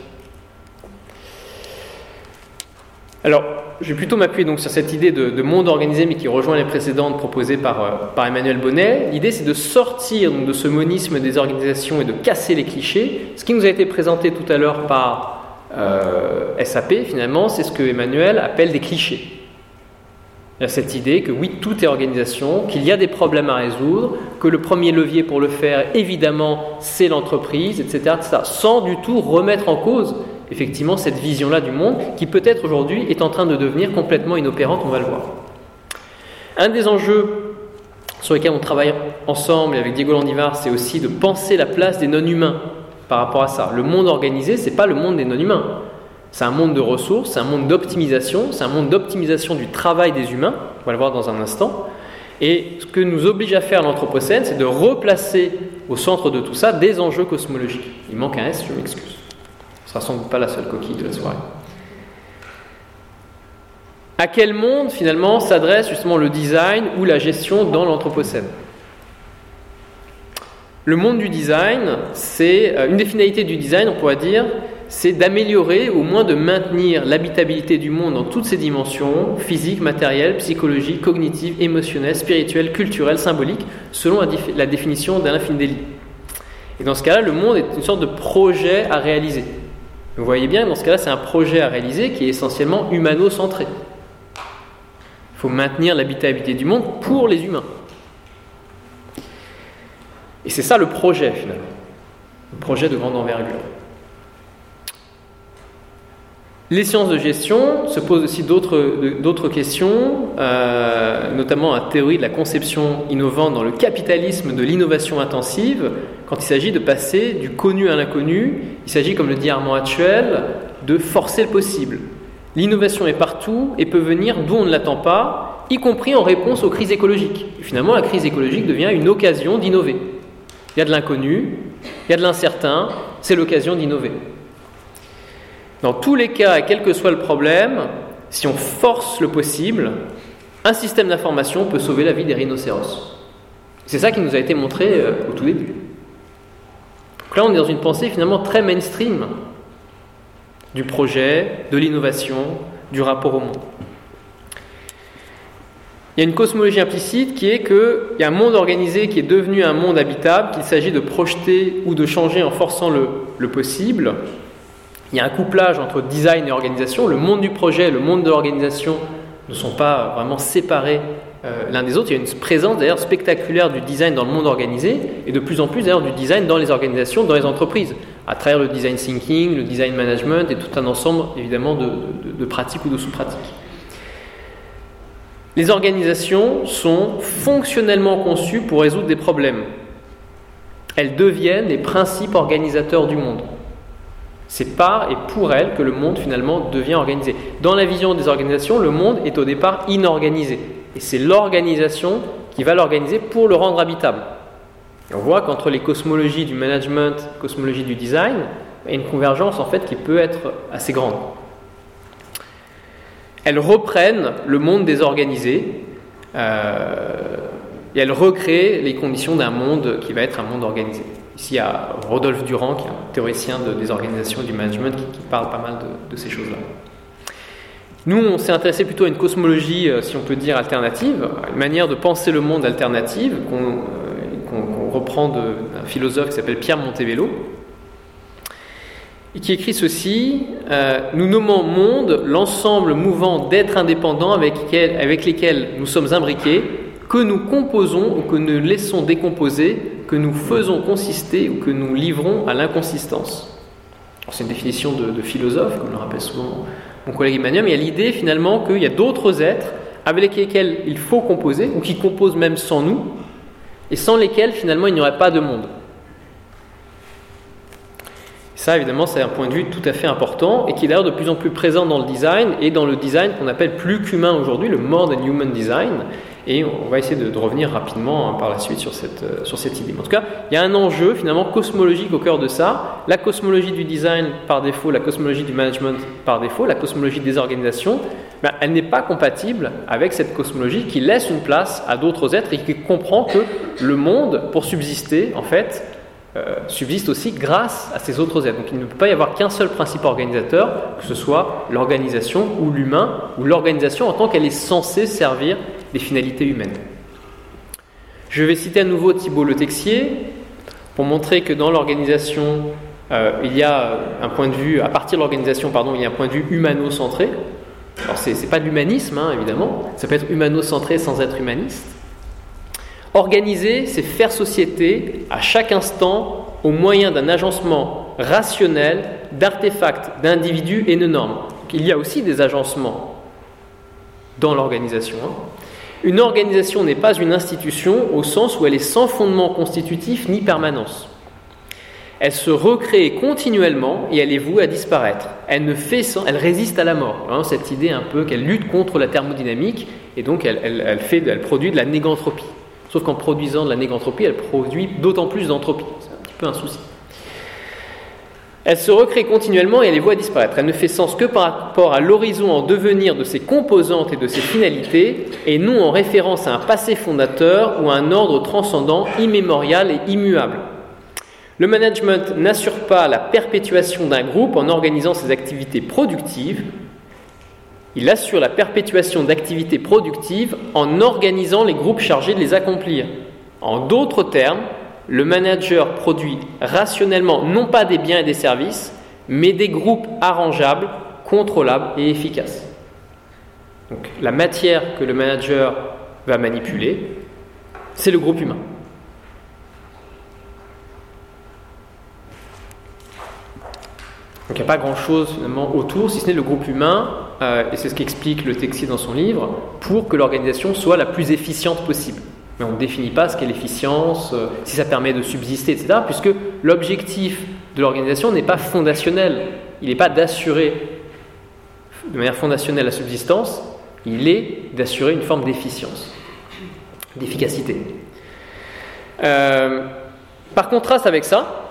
Alors, je vais plutôt m'appuyer donc sur cette idée de, monde organisé, mais qui rejoint les précédentes proposées par, euh, par Emmanuel Bonnet. L'idée, c'est de sortir de ce monisme des organisations et de casser les clichés. Ce qui nous a été présenté tout à l'heure par euh, SAP, finalement, c'est ce que Emmanuel appelle des clichés. Cette idée que oui, tout est organisation, qu'il y a des problèmes à résoudre, que le premier levier pour le faire, évidemment, c'est l'entreprise, etc., sans du tout remettre en cause, effectivement, cette vision-là du monde, qui peut-être aujourd'hui est en train de devenir complètement inopérante, on va le voir. Un des enjeux sur lesquels on travaille ensemble avec Diego Landivar, c'est aussi de penser la place des non-humains par rapport à ça. Le monde organisé, ce n'est pas le monde des non-humains. C'est un monde de ressources, c'est un monde d'optimisation, c'est un monde d'optimisation du travail des humains, on va le voir dans un instant. Et ce que nous oblige à faire l'Anthropocène, c'est de replacer au centre de tout ça des enjeux cosmologiques. Il manque un S, je m'excuse. Ce sera sans doute pas la seule coquille de la soirée. À quel monde finalement s'adresse justement le design ou la gestion dans l'Anthropocène? Le monde du design, c'est euh, une des finalités du design, on pourrait dire, c'est d'améliorer, au moins de maintenir l'habitabilité du monde dans toutes ses dimensions, physiques, matérielles, psychologiques, cognitives, émotionnelles, spirituelles, culturelles, symboliques, selon la, définition d'Alain Findeli. Et dans ce cas-là, le monde est une sorte de projet à réaliser. Vous voyez bien, dans ce cas-là, c'est un projet à réaliser qui est essentiellement humano-centré. Il faut maintenir l'habitabilité du monde pour les humains. Et c'est ça le projet, finalement. Le projet de grande envergure. Les sciences de gestion se posent aussi d'autres questions, euh, notamment la théorie de la conception innovante dans le capitalisme de l'innovation intensive, quand il s'agit de passer du connu à l'inconnu, il s'agit, comme le dit Armand Hatchuel, de forcer le possible. L'innovation est partout et peut venir d'où on ne l'attend pas, y compris en réponse aux crises écologiques. finalement, la crise écologique devient une occasion d'innover. Il y a de l'inconnu, il y a de l'incertain, c'est l'occasion d'innover. Dans tous les cas, quel que soit le problème, si on force le possible, un système d'information peut sauver la vie des rhinocéros. C'est ça qui nous a été montré euh, au tout début. Donc là, on est dans une pensée finalement très mainstream du projet, de l'innovation, du rapport au monde. Il y a une cosmologie implicite qui est qu'il y a un monde organisé qui est devenu un monde habitable, qu'il s'agit de projeter ou de changer en forçant le, le possible, il y a un couplage entre design et organisation. Le monde du projet et le monde de l'organisation ne sont pas vraiment séparés euh, l'un des autres. Il y a une présence d'ailleurs spectaculaire du design dans le monde organisé et de plus en plus d'ailleurs du design dans les organisations, dans les entreprises, à travers le design thinking, le design management et tout un ensemble évidemment de, de pratiques ou de sous-pratiques. Les organisations sont fonctionnellement conçues pour résoudre des problèmes. Elles deviennent les principes organisateurs du monde. C'est par et pour elle que le monde finalement devient organisé. Dans la vision des organisations, le monde est au départ inorganisé. Et c'est l'organisation qui va l'organiser pour le rendre habitable. On voit qu'entre les cosmologies du management, cosmologie du design, il y a une convergence en fait qui peut être assez grande. Elles reprennent le monde désorganisé euh, et elles recréent les conditions d'un monde qui va être un monde organisé. Ici, il y a Rodolphe Durand, qui est un théoricien des organisations et du management, qui, parle pas mal de, ces choses-là. Nous, on s'est intéressé plutôt à une cosmologie, euh, si on peut dire, alternative, une manière de penser le monde alternative, qu'on euh, reprend d'un philosophe qui s'appelle Pierre Montebello, et qui écrit ceci euh, Nous nommons monde l'ensemble mouvant d'êtres indépendants avec lesquels nous sommes imbriqués, que nous composons ou que nous laissons décomposer que nous faisons consister ou que nous livrons à l'inconsistance. C'est une définition de, philosophe, comme le rappelle souvent mon collègue Emmanuel, mais il y a l'idée finalement qu'il y a d'autres êtres avec lesquels il faut composer, ou qui composent même sans nous, et sans lesquels finalement il n'y aurait pas de monde. Ça, évidemment, c'est un point de vue tout à fait important et qui est d'ailleurs de plus en plus présent dans le design et dans le design qu'on appelle plus qu'humain aujourd'hui, le more than human design, et on va essayer de, revenir rapidement hein, par la suite sur cette, euh, sur cette idée. En tout cas, il y a un enjeu finalement cosmologique au cœur de ça. La cosmologie du design par défaut, la cosmologie du management par défaut, la cosmologie des organisations, ben, elle n'est pas compatible avec cette cosmologie qui laisse une place à d'autres êtres et qui comprend que le monde, pour subsister, en fait, euh, subsiste aussi grâce à ces autres êtres. Donc il ne peut pas y avoir qu'un seul principe organisateur, que ce soit l'organisation ou l'humain, ou l'organisation en tant qu'elle est censée servir des finalités humaines. Je vais citer à nouveau Thibault Le Texier pour montrer que dans l'organisation, euh, il y a un point de vue, à partir de l'organisation, pardon, il y a un point de vue humano-centré. Alors c'est, n'est pas de l'humanisme, hein, évidemment, ça peut être humano-centré sans être humaniste. Organiser, c'est faire société à chaque instant au moyen d'un agencement rationnel d'artefacts, d'individus et de normes. il y a aussi des agencements dans l'organisation. Hein. Une organisation n'est pas une institution au sens où elle est sans fondement constitutif ni permanence. Elle se recrée continuellement et elle est vouée à disparaître. Elle ne fait sans, elle résiste à la mort. Hein, cette idée un peu qu'elle lutte contre la thermodynamique et donc elle, fait, produit de la négantropie. Sauf qu'en produisant de la négantropie, elle produit d'autant plus d'entropie. C'est un petit peu un souci. Elle se recrée continuellement et elle les voit disparaître. Elle ne fait sens que par rapport à l'horizon en devenir de ses composantes et de ses finalités, et non en référence à un passé fondateur ou à un ordre transcendant, immémorial et immuable. Le management n'assure pas la perpétuation d'un groupe en organisant ses activités productives, il assure la perpétuation d'activités productives en organisant les groupes chargés de les accomplir. En d'autres termes, le manager produit rationnellement non pas des biens et des services, mais des groupes arrangeables, contrôlables et efficaces. Donc la matière que le manager va manipuler, c'est le groupe humain. Donc il n'y a pas grand-chose finalement autour, si ce n'est le groupe humain, euh, et c'est ce qu'explique le Texier dans son livre, pour que l'organisation soit la plus efficiente possible. Mais on ne définit pas ce qu'est l'efficience, euh, si ça permet de subsister, etc., puisque l'objectif de l'organisation n'est pas fondationnel. Il n'est pas d'assurer de manière fondationnelle la subsistance, il est d'assurer une forme d'efficience, d'efficacité. Euh, par contraste avec ça,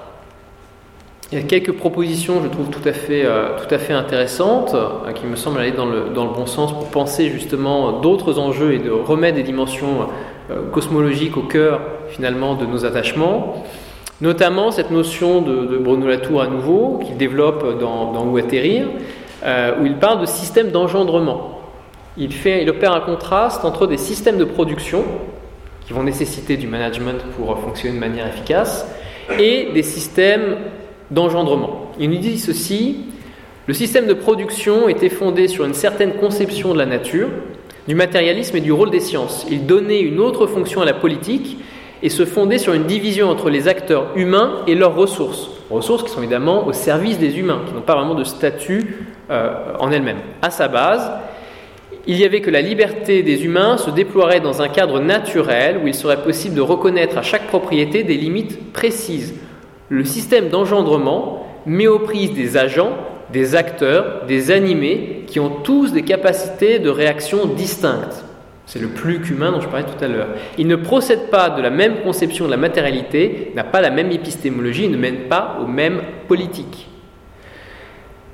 il y a quelques propositions, je trouve, tout à fait, euh, tout à fait intéressantes, qui me semblent aller dans le, dans le, bon sens pour penser justement d'autres enjeux et de remettre des dimensions euh, cosmologiques au cœur finalement de nos attachements. Notamment cette notion de, Bruno Latour à nouveau, qu'il développe dans, dans Où atterrir, où il parle de système d'engendrement. Il, fait, il opère un contraste entre des systèmes de production, qui vont nécessiter du management pour fonctionner de manière efficace, et des systèmes d'engendrement. Il nous dit ceci, le système de production était fondé sur une certaine conception de la nature, du matérialisme et du rôle des sciences. Il donnait une autre fonction à la politique et se fondait sur une division entre les acteurs humains et leurs ressources. Ressources qui sont évidemment au service des humains, qui n'ont pas vraiment de statut euh, en elles-mêmes. À sa base, il y avait que la liberté des humains se déploierait dans un cadre naturel où il serait possible de reconnaître à chaque propriété des limites précises le système d'engendrement met aux prises des agents, des acteurs, des animés qui ont tous des capacités de réaction distinctes. C'est le plus qu'humain dont je parlais tout à l'heure. Il ne procède pas de la même conception de la matérialité, n'a pas la même épistémologie, ne mène pas aux mêmes politiques.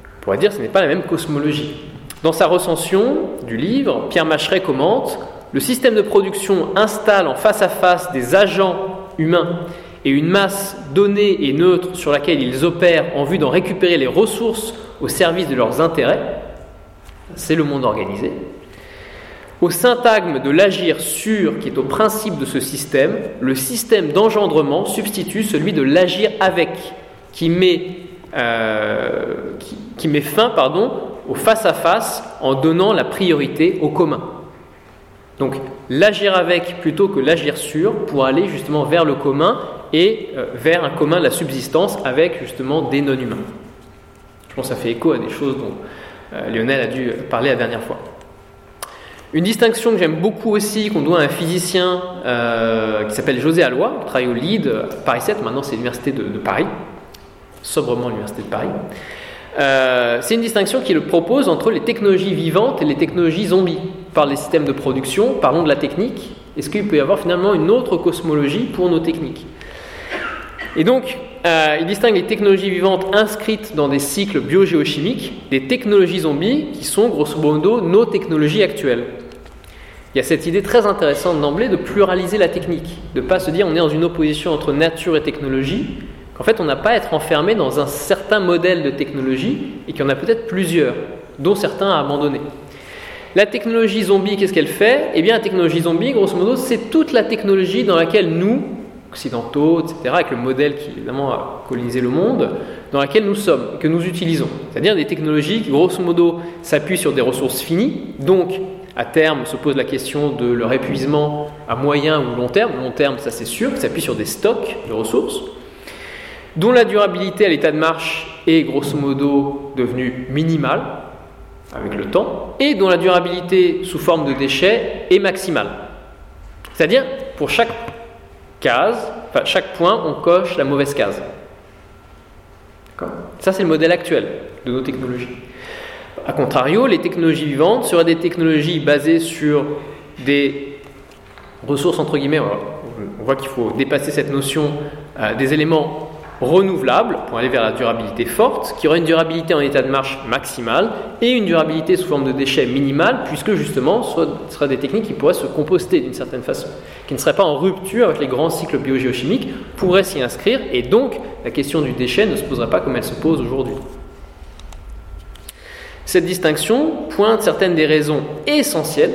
On pourrait dire que ce n'est pas la même cosmologie. Dans sa recension du livre, Pierre Macheret commente Le système de production installe en face à face des agents humains et une masse donnée et neutre sur laquelle ils opèrent en vue d'en récupérer les ressources au service de leurs intérêts, c'est le monde organisé. Au syntagme de l'agir sûr qui est au principe de ce système, le système d'engendrement substitue celui de l'agir avec, qui met, euh, qui, met fin pardon, au face-à-face en donnant la priorité au commun. Donc l'agir avec plutôt que l'agir sûr pour aller justement vers le commun et euh, vers un commun de la subsistance avec justement des non-humains. Je pense que ça fait écho à des choses dont euh, Lionel a dû parler la dernière fois. Une distinction que j'aime beaucoup aussi, qu'on doit à un physicien euh, qui s'appelle José Alloy, qui travaille au LID, Paris 7, maintenant c'est l'Université de, Paris, sobrement l'Université de Paris. c'est une distinction qu'il propose entre les technologies vivantes et les technologies zombies. Par les systèmes de production, parlons de la technique. Est-ce qu'il peut y avoir finalement une autre cosmologie pour nos techniques? Et donc, euh, il distingue les technologies vivantes inscrites dans des cycles biogéochimiques des technologies zombies qui sont grosso modo nos technologies actuelles. Il y a cette idée très intéressante d'emblée de pluraliser la technique, de ne pas se dire on est dans une opposition entre nature et technologie, qu'en fait on n'a pas à être enfermé dans un certain modèle de technologie et qu'il y en a peut-être plusieurs, dont certains à abandonner. La technologie zombie, qu'est-ce qu'elle fait? Eh bien, la technologie zombie, grosso modo, c'est toute la technologie dans laquelle nous, occidentaux, etc., avec le modèle qui évidemment a colonisé le monde, dans laquelle nous sommes, que nous utilisons. C'est-à-dire des technologies qui, grosso modo, s'appuient sur des ressources finies, donc à terme se pose la question de leur épuisement à moyen ou long terme. Long terme, ça c'est sûr, qui s'appuie sur des stocks de ressources, dont la durabilité à l'état de marche est grosso modo devenue minimale avec le temps, et dont la durabilité sous forme de déchets est maximale. C'est-à-dire, pour chaque case, enfin, chaque point, on coche la mauvaise case. Ça, c'est le modèle actuel de nos technologies. A contrario, les technologies vivantes seraient des technologies basées sur des ressources, entre guillemets, on voit qu'il faut dépasser cette notion euh, des éléments renouvelable pour aller vers la durabilité forte, qui aurait une durabilité en état de marche maximale et une durabilité sous forme de déchets minimale, puisque justement ce seraient des techniques qui pourraient se composter d'une certaine façon, qui ne seraient pas en rupture avec les grands cycles biogéochimiques, pourraient s'y inscrire, et donc la question du déchet ne se poserait pas comme elle se pose aujourd'hui. Cette distinction pointe certaines des raisons essentielles,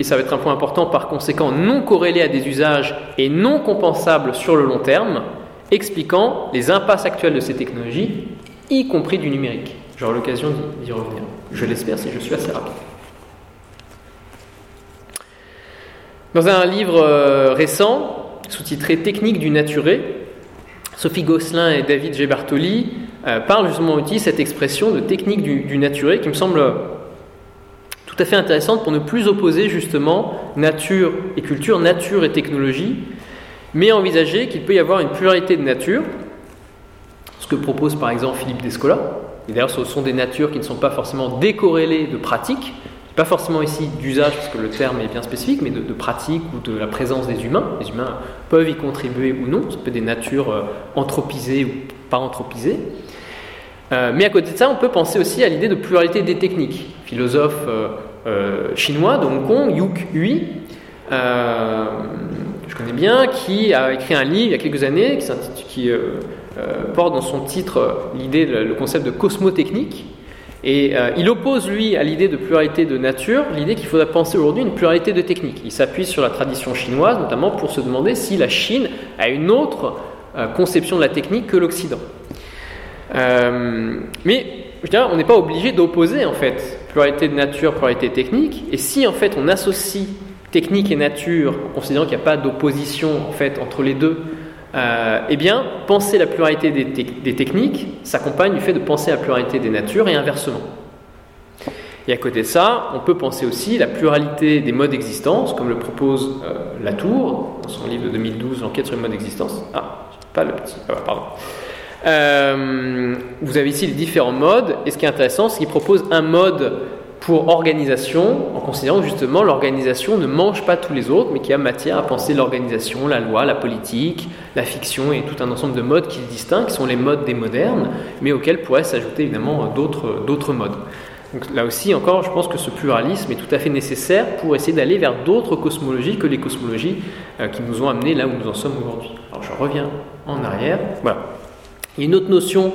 et ça va être un point important par conséquent non corrélé à des usages et non compensable sur le long terme, expliquant les impasses actuelles de ces technologies, y compris du numérique. J'aurai l'occasion d'y revenir. Je l'espère si je suis assez rapide. Dans un livre euh, récent, sous-titré Technique du naturé, Sophie Gosselin et David G. Bartoli parle justement, utilise cette expression de technique du, du naturel qui me semble tout à fait intéressante pour ne plus opposer justement nature et culture, nature et technologie, mais envisager qu'il peut y avoir une pluralité de nature, ce que propose par exemple Philippe Descola. Et d'ailleurs, ce sont des natures qui ne sont pas forcément décorrélées de pratiques, pas forcément ici d'usage, parce que le terme est bien spécifique, mais de, pratique ou de la présence des humains. Les humains peuvent y contribuer ou non, ça peut être des natures euh, anthropisées ou pas anthropisées. Euh, mais à côté de ça, on peut penser aussi à l'idée de pluralité des techniques. Philosophe euh, chinois de Hong Kong, Yuk Hui, connais bien, qui a écrit un livre il y a quelques années qui, qui porte dans son titre l'idée, le concept de cosmotechnique, et euh, il oppose, lui, à l'idée de pluralité de nature, l'idée qu'il faudrait penser aujourd'hui une pluralité de techniques. Il s'appuie sur la tradition chinoise, notamment pour se demander si la Chine a une autre euh, conception de la technique que l'Occident. Euh, mais, je dirais, on n'est pas obligé d'opposer, en fait, pluralité de nature, pluralité technique. Et si, en fait, on associe technique et nature, en considérant qu'il n'y a pas d'opposition, en entre les deux, euh, eh bien, penser la pluralité des, techniques s'accompagne du fait de penser la pluralité des natures et inversement. Et à côté de ça, on peut penser aussi la pluralité des modes d'existence, comme le propose euh, Latour dans son livre de 2012, L'enquête sur les modes d'existence. Ah, pas le petit. Ah, pardon. Euh, vous avez ici les différents modes, et ce qui est intéressant, c'est qu'il propose un mode pour organisation, en considérant que justement l'organisation ne mange pas tous les autres, mais qu'il y a matière à penser l'organisation, la loi, la politique, la fiction et tout un ensemble de modes qui se distinguent, qui sont les modes des modernes, mais auxquels pourraient s'ajouter évidemment d'autres, modes. Donc là aussi, encore, je pense que ce pluralisme est tout à fait nécessaire pour essayer d'aller vers d'autres cosmologies que les cosmologies euh, qui nous ont amenés là où nous en sommes aujourd'hui. Alors je reviens en arrière. Voilà. Il y a une autre notion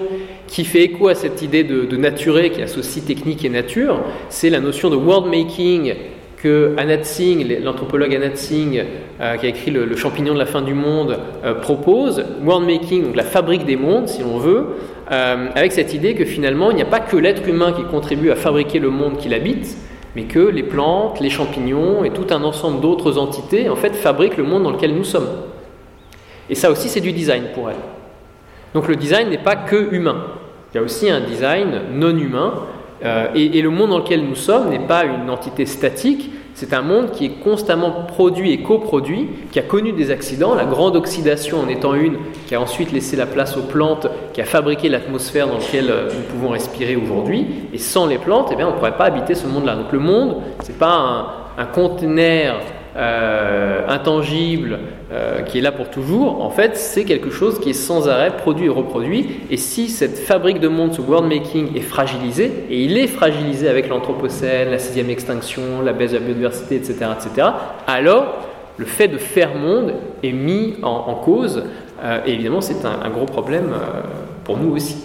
qui fait écho à cette idée de, de qui associe technique et nature, c'est la notion de world making que Anat Singh, l'anthropologue Anat Singh, euh, qui a écrit le, champignon de la fin du monde, euh, propose. World making, donc la fabrique des mondes, si l'on veut, euh, avec cette idée que finalement, il n'y a pas que l'être humain qui contribue à fabriquer le monde qu'il habite, mais que les plantes, les champignons et tout un ensemble d'autres entités, en fait, fabriquent le monde dans lequel nous sommes. Et ça aussi, c'est du design pour elle. Donc le design n'est pas que humain. Il y a aussi un design non humain. Euh, et, le monde dans lequel nous sommes n'est pas une entité statique, c'est un monde qui est constamment produit et coproduit, qui a connu des accidents, la grande oxydation en étant une, qui a ensuite laissé la place aux plantes, qui a fabriqué l'atmosphère dans laquelle euh, nous pouvons respirer aujourd'hui. Et sans les plantes, eh bien, on ne pourrait pas habiter ce monde-là. Donc le monde, ce n'est pas un, un conteneur euh, intangible euh, qui est là pour toujours, en fait, c'est quelque chose qui est sans arrêt produit et reproduit. Et si cette fabrique de monde, ce world making est fragilisé, et il est fragilisé avec l'anthropocène, la sixième extinction, la baisse de la biodiversité, etc., etc., alors le fait de faire monde est mis en, cause. Euh, et évidemment, c'est un, gros problème pour nous aussi.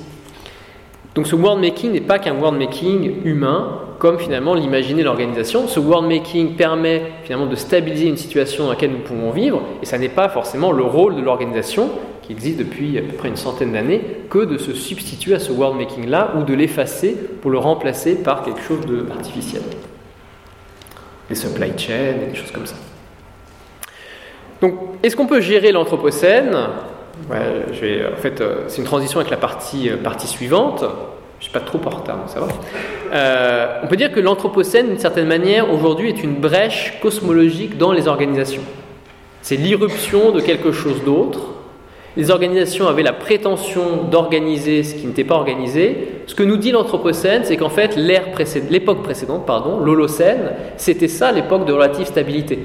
Donc ce world making n'est pas qu'un world making humain, comme finalement l'imaginer l'organisation. Ce world making permet finalement de stabiliser une situation dans laquelle nous pouvons vivre, et ça n'est pas forcément le rôle de l'organisation, qui existe depuis à peu près une centaine d'années, que de se substituer à ce world making là ou de l'effacer pour le remplacer par quelque chose d'artificiel. Des supply chains des choses comme ça. Donc, est-ce qu'on peut gérer l'anthropocène? Je vais, En fait, euh, c'est une transition avec la partie, euh, partie suivante. Je suis pas trop en retard, ça va. Euh, on peut dire que l'Anthropocène, d'une certaine manière, aujourd'hui, est une brèche cosmologique dans les organisations. C'est l'irruption de quelque chose d'autre. Les organisations avaient la prétention d'organiser ce qui n'était pas organisé. Ce que nous dit l'Anthropocène, c'est qu'en fait, l'époque précédente, pardon, l'Holocène, c'était ça l'époque de relative stabilité.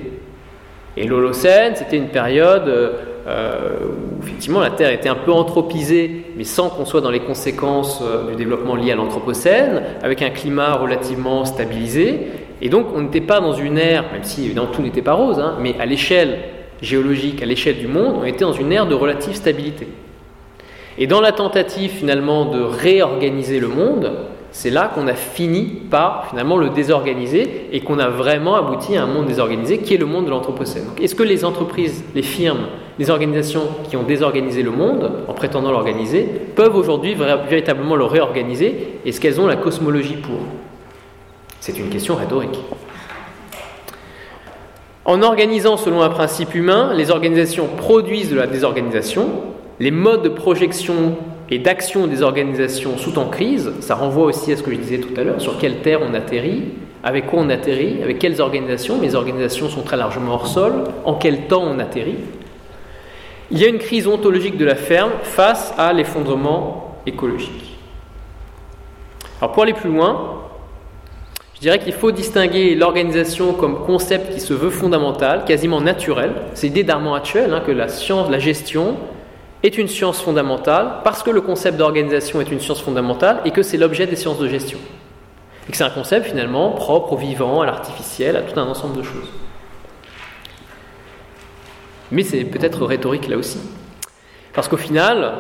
Et l'Holocène, c'était une période euh, où effectivement la Terre était un peu anthropisée, mais sans qu'on soit dans les conséquences euh, du développement lié à l'Anthropocène, avec un climat relativement stabilisé. Et donc on n'était pas dans une ère, même si évidemment tout n'était pas rose, hein, mais à l'échelle géologique, à l'échelle du monde, on était dans une ère de relative stabilité. Et dans la tentative finalement de réorganiser le monde, c'est là qu'on a fini par finalement le désorganiser et qu'on a vraiment abouti à un monde désorganisé qui est le monde de l'Anthropocène. Est-ce que les entreprises, les firmes, les organisations qui ont désorganisé le monde en prétendant l'organiser peuvent aujourd'hui véritablement le réorganiser Est-ce qu'elles ont la cosmologie pour C'est une question rhétorique. En organisant selon un principe humain, les organisations produisent de la désorganisation, les modes de projection et d'action des organisations sous en crise, ça renvoie aussi à ce que je disais tout à l'heure, sur quelle terre on atterrit, avec quoi on atterrit, avec quelles organisations, mes organisations sont très largement hors sol, en quel temps on atterrit. Il y a une crise ontologique de la ferme face à l'effondrement écologique. Alors pour aller plus loin, je dirais qu'il faut distinguer l'organisation comme concept qui se veut fondamental, quasiment naturel. C'est l'idée d'Armand Actuel, hein, que la science, la gestion, est une science fondamentale parce que le concept d'organisation est une science fondamentale et que c'est l'objet des sciences de gestion. Et que c'est un concept finalement propre au vivant, à l'artificiel, à tout un ensemble de choses. Mais c'est peut-être rhétorique là aussi. Parce qu'au final,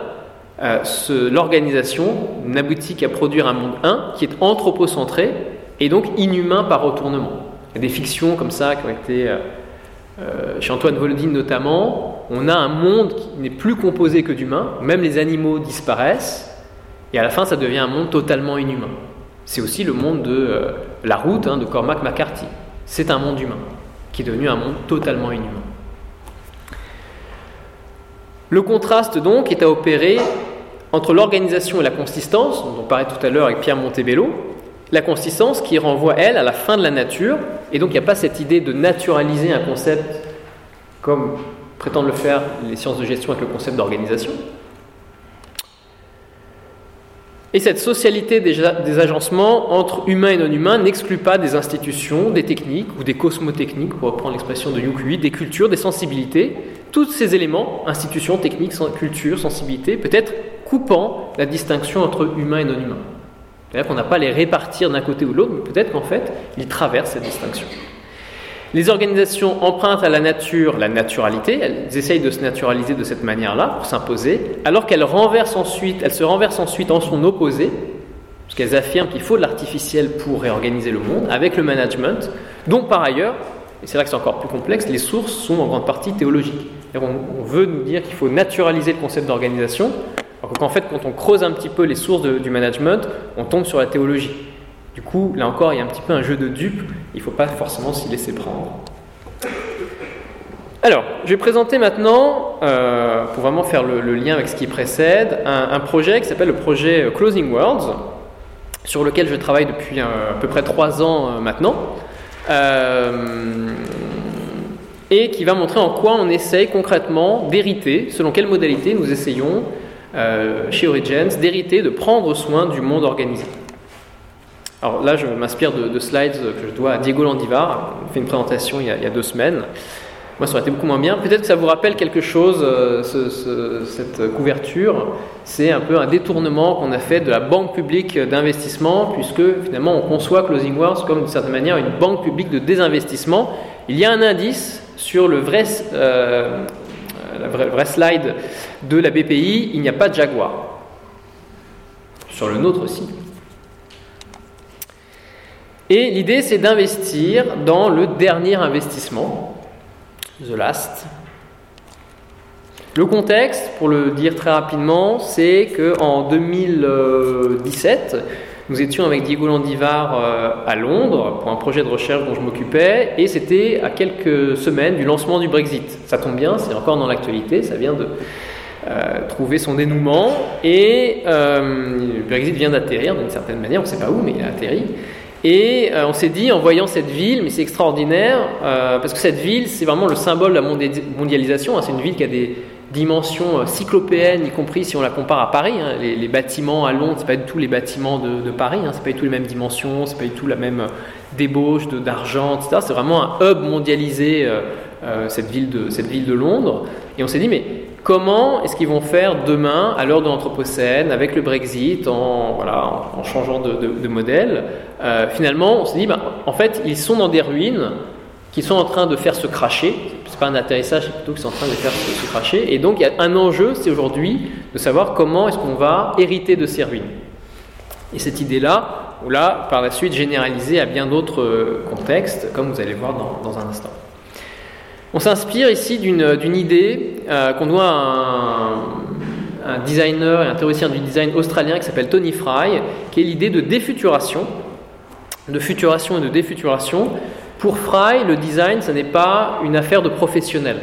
euh, l'organisation n'aboutit qu'à produire un monde 1 qui est anthropocentré et donc inhumain par retournement. Il y a des fictions comme ça qui ont été, euh, euh, chez Antoine Volodine notamment, on a un monde qui n'est plus composé que d'humains, même les animaux disparaissent, et à la fin ça devient un monde totalement inhumain. C'est aussi le monde de euh, la route hein, de Cormac McCarthy. C'est un monde humain, qui est devenu un monde totalement inhumain. Le contraste donc est à opérer entre l'organisation et la consistance, dont on parlait tout à l'heure avec Pierre Montebello, la consistance qui renvoie, elle, à la fin de la nature, et donc il n'y a pas cette idée de naturaliser un concept comme prétendent le faire les sciences de gestion avec le concept d'organisation. Et cette socialité des, agencements entre humains et non humains n'exclut pas des institutions, des techniques ou des cosmotechniques, pour reprendre l'expression de Yukuyi, des cultures, des sensibilités. Tous ces éléments, institutions, techniques, cultures, sensibilités, peut-être coupant la distinction entre humain et non humain. C'est-à-dire qu'on n'a pas à les répartir d'un côté ou de l'autre, mais peut-être qu'en fait, ils traversent cette distinction. Les organisations empruntent à la nature la naturalité, elles essayent de se naturaliser de cette manière-là pour s'imposer, alors qu'elles renversent ensuite, elles se renversent ensuite en son opposé, parce qu'elles affirment qu'il faut de l'artificiel pour réorganiser le monde, avec le management, dont par ailleurs, et c'est là que c'est encore plus complexe, les sources sont en grande partie théologiques. On, veut nous dire qu'il faut naturaliser le concept d'organisation, alors qu'en fait, quand on creuse un petit peu les sources du management, on tombe sur la théologie. Du coup, là encore, il y a un petit peu un jeu de dupes, il ne faut pas forcément s'y laisser prendre. Alors, je vais présenter maintenant, euh, pour vraiment faire le, lien avec ce qui précède, un, projet qui s'appelle le projet Closing Worlds, sur lequel je travaille depuis à peu près trois ans euh, maintenant, euh, et qui va montrer en quoi on essaye concrètement d'hériter, selon quelle modalité nous essayons euh, chez Origins d'hériter, de prendre soin du monde organisé. Alors là, je m'inspire de, slides que je dois à Diego Landivar, il fait une présentation il y, a, deux semaines. Moi, ça aurait été beaucoup moins bien. Peut-être que ça vous rappelle quelque chose, euh, cette couverture. C'est un peu un détournement qu'on a fait de la banque publique d'investissement, puisque finalement, on conçoit Closing Wars comme d'une certaine manière une banque publique de désinvestissement. Il y a un indice sur le vrai, euh, la vraie, slide de la BPI, il n'y a pas de Jaguar. Sur le nôtre aussi. Et l'idée, c'est d'investir dans le dernier investissement, The Last. Le contexte, pour le dire très rapidement, c'est qu'en 2017, nous étions avec Diego Landivar euh, à Londres pour un projet de recherche dont je m'occupais et c'était à quelques semaines du lancement du Brexit. Ça tombe bien, c'est encore dans l'actualité, ça vient de euh, trouver son dénouement et euh, le Brexit vient d'atterrir d'une certaine manière, on ne sait pas où mais il a atterri. Et on s'est dit en voyant cette ville, mais c'est extraordinaire parce que cette ville c'est vraiment le symbole de la mondialisation, hein. c'est une ville qui a des dimension euh, cyclopéenne, y compris si on la compare à Paris. Hein. Les, bâtiments à Londres, c'est pas du tout les bâtiments de, Paris, hein. c'est pas du tout les mêmes dimensions, c'est pas du tout la même euh, débauche d'argent, etc. C'est vraiment un hub mondialisé, euh, cette, ville de, cette ville de Londres. Et on s'est dit, mais comment est-ce qu'ils vont faire demain, à l'heure de l'Anthropocène, avec le Brexit, en, voilà, en, changeant de, modèle Finalement, on s'est dit, ben, en fait, ils sont dans des ruines qui sont en train de faire se cracher. C'est pas un atterrissage, c'est plutôt qu'ils sont en train de faire se, cracher. Et donc, il y a un enjeu, c'est aujourd'hui de savoir comment est-ce qu'on va hériter de ces ruines. Et cette idée-là, on l'a par la suite généralisée à bien d'autres euh, contextes, comme vous allez voir dans, un instant. On s'inspire ici d'une idée euh, qu'on doit à un, un, designer et un théoricien du design australien qui s'appelle Tony Fry, qui est l'idée de défuturation, de futuration et de défuturation, pour Fry, le design, ce n'est pas une affaire de professionnel.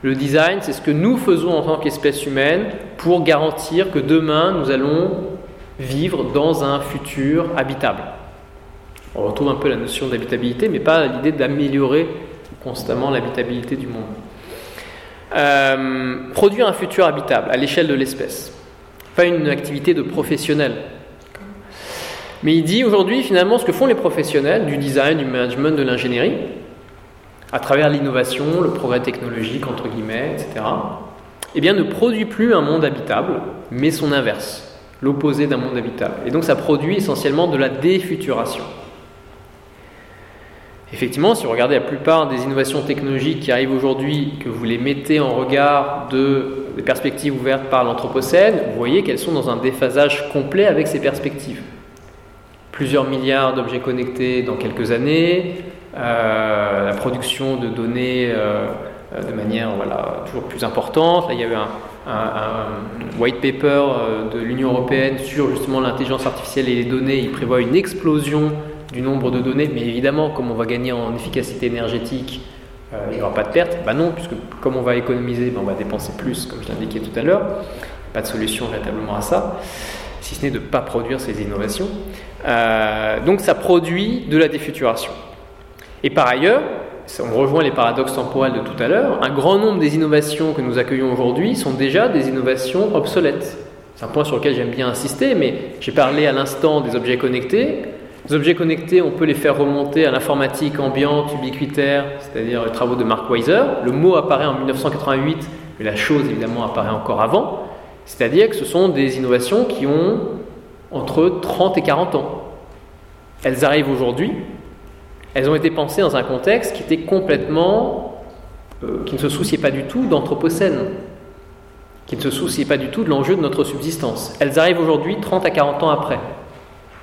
Le design, c'est ce que nous faisons en tant qu'espèce humaine pour garantir que demain, nous allons vivre dans un futur habitable. On retrouve un peu la notion d'habitabilité, mais pas l'idée d'améliorer constamment l'habitabilité du monde. Euh, produire un futur habitable à l'échelle de l'espèce, pas une activité de professionnel. Mais il dit aujourd'hui finalement ce que font les professionnels du design, du management, de l'ingénierie, à travers l'innovation, le progrès technologique, entre guillemets, etc., eh bien, ne produit plus un monde habitable, mais son inverse, l'opposé d'un monde habitable. Et donc ça produit essentiellement de la défuturation. Effectivement, si vous regardez la plupart des innovations technologiques qui arrivent aujourd'hui, que vous les mettez en regard de, des perspectives ouvertes par l'Anthropocène, vous voyez qu'elles sont dans un déphasage complet avec ces perspectives. Plusieurs milliards d'objets connectés dans quelques années, euh, la production de données euh, de manière voilà, toujours plus importante. Là, il y avait un, white paper euh, de l'Union européenne sur justement l'intelligence artificielle et les données. Il prévoit une explosion du nombre de données, mais évidemment, comme on va gagner en efficacité énergétique, il n'y aura pas de perte. Bah non, puisque comme on va économiser, ben, on va dépenser plus, comme je l'indiquais tout à l'heure. Pas de solution véritablement à ça, si ce n'est de ne pas produire ces innovations. Donc ça produit de la défuturation. Et par ailleurs, on rejoint les paradoxes temporels de tout à l'heure, un grand nombre des innovations que nous accueillons aujourd'hui sont déjà des innovations obsolètes. C'est un point sur lequel j'aime bien insister, mais j'ai parlé à l'instant des objets connectés. Les objets connectés, on peut les faire remonter à l'informatique ambiante, ubiquitaire, c'est-à-dire les travaux de Mark Weiser. Le mot apparaît en 1988, mais la chose évidemment apparaît encore avant. C'est-à-dire que ce sont des innovations qui ont entre 30 et 40 ans. Elles arrivent aujourd'hui, elles ont été pensées dans un contexte qui était complètement. Euh, qui ne se souciait pas du tout d'Anthropocène, qui ne se souciait pas du tout de l'enjeu de notre subsistance. Elles arrivent aujourd'hui 30 à 40 ans après.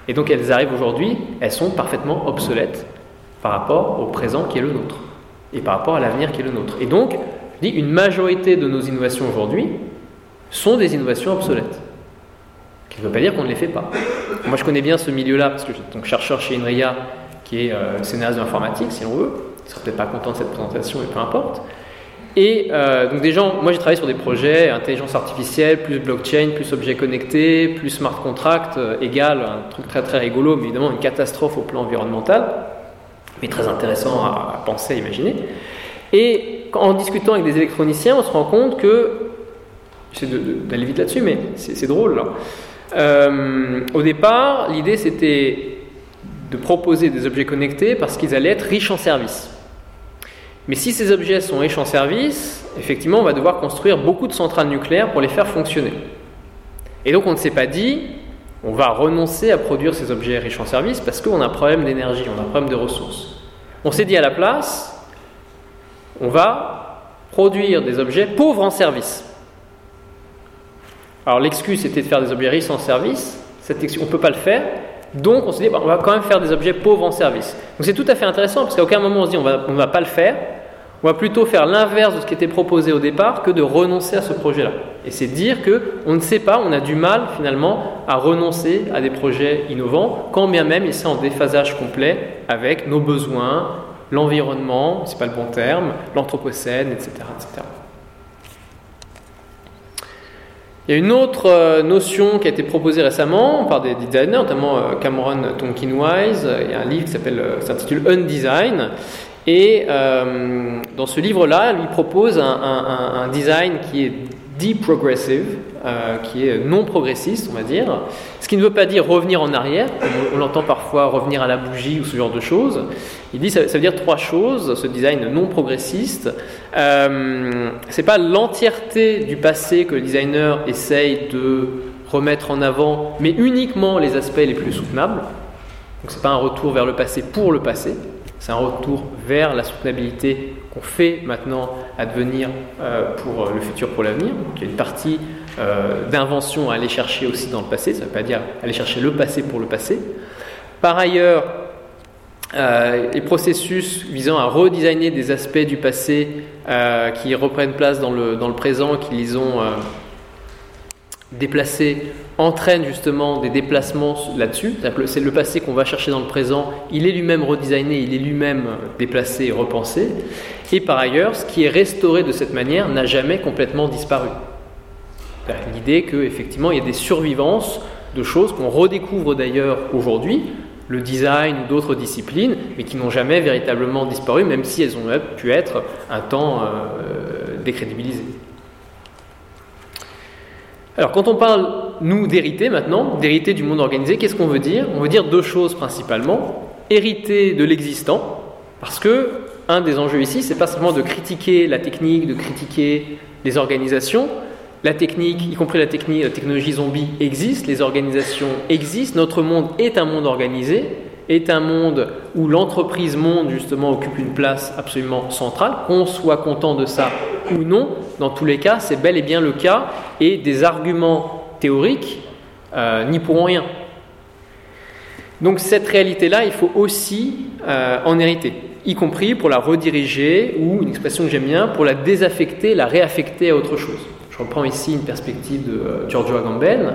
Et donc elles arrivent aujourd'hui, elles sont parfaitement obsolètes par rapport au présent qui est le nôtre, et par rapport à l'avenir qui est le nôtre. Et donc, je dis, une majorité de nos innovations aujourd'hui sont des innovations obsolètes. Qui ne veut pas dire qu'on ne les fait pas. Moi, je connais bien ce milieu-là, parce que je suis donc chercheur chez INRIA qui est euh, scénariste d'informatique, si on veut. Il ne sera peut-être pas content de cette présentation, mais peu importe. Et euh, donc des gens, moi j'ai travaillé sur des projets, intelligence artificielle, plus blockchain, plus objets connectés, plus smart contract, euh, égal, un truc très très rigolo, mais évidemment une catastrophe au plan environnemental, mais très intéressant à, penser, à imaginer. Et en discutant avec des électroniciens, on se rend compte que, j'essaie d'aller vite là-dessus, mais c'est drôle. Là. Euh, au départ, l'idée c'était de proposer des objets connectés parce qu'ils allaient être riches en services. Mais si ces objets sont riches en services, effectivement, on va devoir construire beaucoup de centrales nucléaires pour les faire fonctionner. Et donc on ne s'est pas dit, on va renoncer à produire ces objets riches en services parce qu'on a un problème d'énergie, on a un problème de ressources. On s'est dit à la place, on va produire des objets pauvres en services. Alors l'excuse était de faire des objets riches en services, cette on ne peut pas le faire, donc on se dit, bah, on va quand même faire des objets pauvres en service. Donc c'est tout à fait intéressant parce qu'à aucun moment on se dit, on va, ne va pas le faire. On va plutôt faire l'inverse de ce qui était proposé au départ que de renoncer à ce projet-là. Et c'est dire que on ne sait pas, on a du mal finalement à renoncer à des projets innovants, quand bien même ils sont en déphasage complet avec nos besoins, l'environnement, c'est pas le bon terme, l'anthropocène, etc. Il y a une autre euh, notion qui a été proposée récemment par des designers, notamment euh, Cameron Tonkin-Wise. Il y a un livre qui euh, s'intitule Undesign. Et dans ce livre-là, lui propose un, design qui est deprogressive, euh, qui est non progressiste, on va dire. Ce qui ne veut pas dire revenir en arrière, on, l'entend parfois revenir à la bougie ou ce genre de choses. Il dit ça, ça veut dire trois choses, ce design non progressiste. Euh, c'est pas l'entièreté du passé que le designer essaye de remettre en avant, mais uniquement les aspects les plus soutenables. Donc c'est pas un retour vers le passé pour le passé, c'est un retour vers la soutenabilité qu'on fait maintenant advenir euh, pour le futur, pour l'avenir. il y a une partie euh, d'invention à aller chercher aussi dans le passé, ça ne veut pas dire aller chercher le passé pour le passé. Par ailleurs, euh, les processus visant à redesigner des aspects du passé qui reprennent place dans le, dans le présent, qui les ont déplacés entraîne justement des déplacements là-dessus. C'est le passé qu'on va chercher dans le présent, il est lui-même redesigné, il est lui-même déplacé et repensé. Et par ailleurs, ce qui est restauré de cette manière n'a jamais complètement disparu. L'idée qu'effectivement, il y a des survivances de choses qu'on redécouvre d'ailleurs aujourd'hui, le design ou d'autres disciplines, mais qui n'ont jamais véritablement disparu, même si elles ont pu être un temps euh, décrédibilisées. Alors quand on parle, nous, d'hériter maintenant, d'hériter du monde organisé, qu'est-ce qu'on veut dire? On veut dire deux choses principalement. Hériter de l'existant, parce que un des enjeux ici, c'est pas seulement de critiquer la technique, de critiquer les organisations. La technique, y compris la, technique, la technologie zombie, existe, les organisations existent, notre monde est un monde organisé, est un monde où l'entreprise monde justement occupe une place absolument centrale, qu'on soit content de ça ou non, dans tous les cas, c'est bel et bien le cas, et des arguments théoriques euh, n'y pourront rien. Donc cette réalité-là, il faut aussi euh, en hériter, y compris pour la rediriger, ou une expression que j'aime bien, pour la désaffecter, la réaffecter à autre chose. Je reprends ici une perspective de euh, Giorgio Agamben.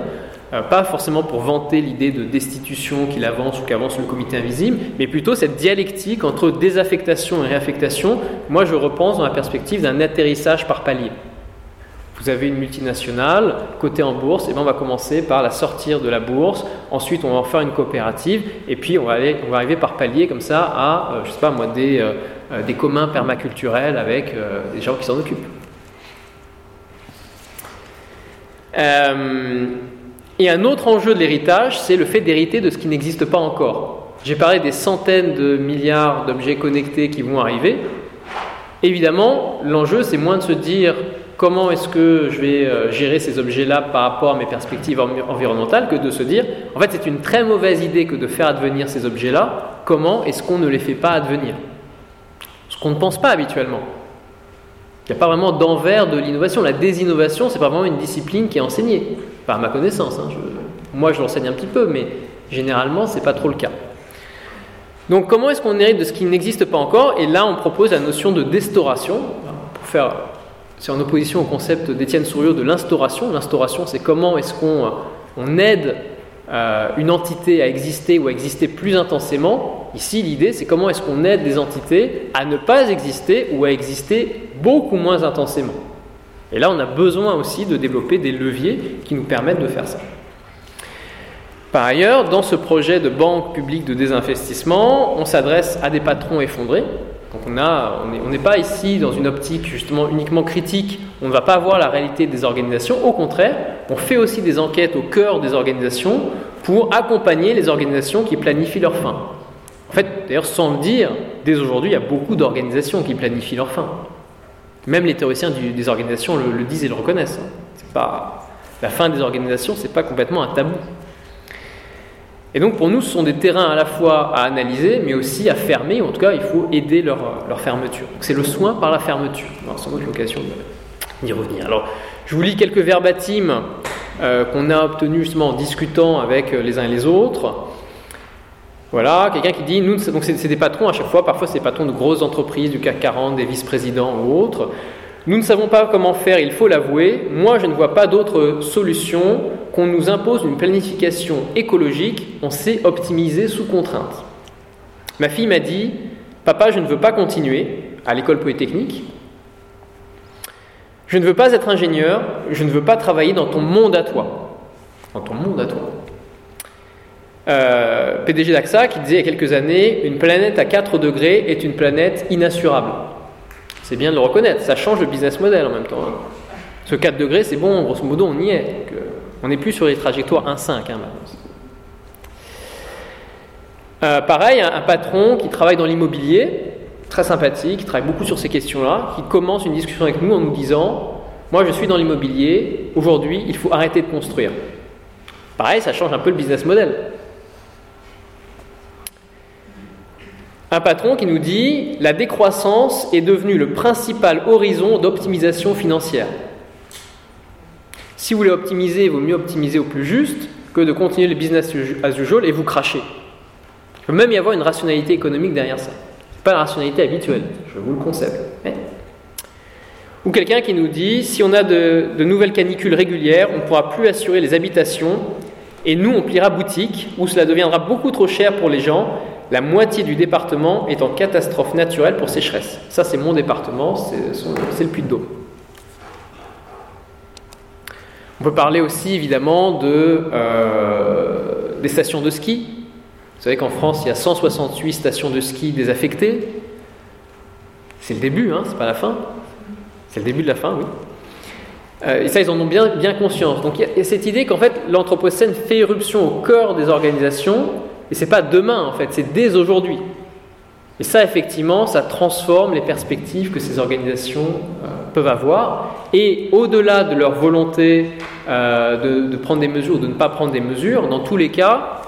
Euh, pas forcément pour vanter l'idée de destitution qu'il avance ou qu'avance le comité invisible, mais plutôt cette dialectique entre désaffectation et réaffectation. Moi, je repense dans la perspective d'un atterrissage par palier. Vous avez une multinationale cotée en bourse, et bien on va commencer par la sortir de la bourse, ensuite on va en faire une coopérative, et puis on va, aller, on va arriver par palier comme ça à, euh, je sais pas moi, des, euh, des communs permaculturels avec des gens qui s'en occupent. Et un autre enjeu de l'héritage, c'est le fait d'hériter de ce qui n'existe pas encore. J'ai parlé des centaines de milliards d'objets connectés qui vont arriver. Évidemment, l'enjeu, c'est moins de se dire comment est-ce que je vais euh, gérer ces objets-là par rapport à mes perspectives environnementales que de se dire, en fait, c'est une très mauvaise idée que de faire advenir ces objets-là, comment est-ce qu'on ne les fait pas advenir? Ce qu'on ne pense pas habituellement. Il n'y a pas vraiment d'envers de l'innovation. La désinnovation, c'est pas vraiment une discipline qui est enseignée. Pas à ma connaissance. Hein. moi, je l'enseigne un petit peu, mais généralement, c'est pas trop le cas. Donc, comment est-ce qu'on hérite de ce qui n'existe pas encore? Et là, on propose la notion de déstauration. Pour faire, c'est en opposition au concept d'Étienne Souriau de l'instauration. L'instauration, c'est comment est-ce qu'on on aide euh, une entité à exister ou à exister plus intensément. Ici, l'idée, c'est comment est-ce qu'on aide des entités à ne pas exister ou à exister beaucoup moins intensément. Et là, on a besoin aussi de développer des leviers qui nous permettent de faire ça. Par ailleurs, dans ce projet de banque publique de désinvestissement, on s'adresse à des patrons effondrés. Donc on n'est pas ici dans une optique justement uniquement critique, on ne va pas voir la réalité des organisations, au contraire, on fait aussi des enquêtes au cœur des organisations pour accompagner les organisations qui planifient leur fin. En fait, d'ailleurs, sans le dire, dès aujourd'hui, il y a beaucoup d'organisations qui planifient leur fin. Même les théoriciens des organisations le, disent et le reconnaissent. Hein. C'est pas, la fin des organisations, c'est pas complètement un tabou. Et donc pour nous, ce sont des terrains à la fois à analyser, mais aussi à fermer. En tout cas, il faut aider leur, fermeture. C'est le soin par la fermeture. Aura sans doute l'occasion d'y revenir. Alors, je vous lis quelques verbatims euh, qu'on a obtenus justement en discutant avec euh, les uns et les autres. Voilà, quelqu'un qui dit, nous, c'est des patrons à chaque fois, parfois c'est des patrons de grosses entreprises, du CAC 40, des vice-présidents ou autres. Nous ne savons pas comment faire, il faut l'avouer. Moi, je ne vois pas d'autre solution qu'on nous impose une planification écologique, on sait optimiser sous contrainte. Ma fille m'a dit, papa, je ne veux pas continuer à l'école polytechnique. Je ne veux pas être ingénieur, je ne veux pas travailler dans ton monde à toi. Dans ton monde à toi. Euh, PDG d'AXA qui disait il y a quelques années une planète à 4 degrés est une planète inassurable. C'est bien de le reconnaître, ça change le business model en même temps. Hein. Ce 4 degrés, c'est bon, grosso modo, on y est. Euh, on n'est plus sur les trajectoires 1,5 hein. Euh, pareil, un, patron qui travaille dans l'immobilier, très sympathique, qui travaille beaucoup sur ces questions-là, qui commence une discussion avec nous en nous disant Moi, je suis dans l'immobilier, aujourd'hui, il faut arrêter de construire. Pareil, ça change un peu le business model. Un patron qui nous dit la décroissance est devenue le principal horizon d'optimisation financière. Si vous voulez optimiser, il vaut mieux optimiser au plus juste que de continuer le business as usual et vous cracher. Il peut même y avoir une rationalité économique derrière ça. Pas la rationalité habituelle, je vous le concède. Ou quelqu'un qui nous dit si on a de, de nouvelles canicules régulières, on ne pourra plus assurer les habitations et nous on pliera boutique où cela deviendra beaucoup trop cher pour les gens la moitié du département est en catastrophe naturelle pour sécheresse. Ça, c'est mon département, c'est le Puy-de-Dôme. On peut parler aussi évidemment de, euh, des stations de ski. Vous savez qu'en France, il y a 168 stations de ski désaffectées. C'est le début, hein, c'est pas la fin. C'est le début de la fin, oui. Euh, et ça, ils en ont bien, bien conscience. Donc il y a cette idée qu'en fait, l'Anthropocène fait éruption au cœur des organisations, et c'est pas demain, en fait, c'est dès aujourd'hui. Et ça, effectivement, ça transforme les perspectives que ces organisations euh, peuvent avoir. Et au-delà de leur volonté euh, de, prendre des mesures ou de ne pas prendre des mesures, dans tous les cas,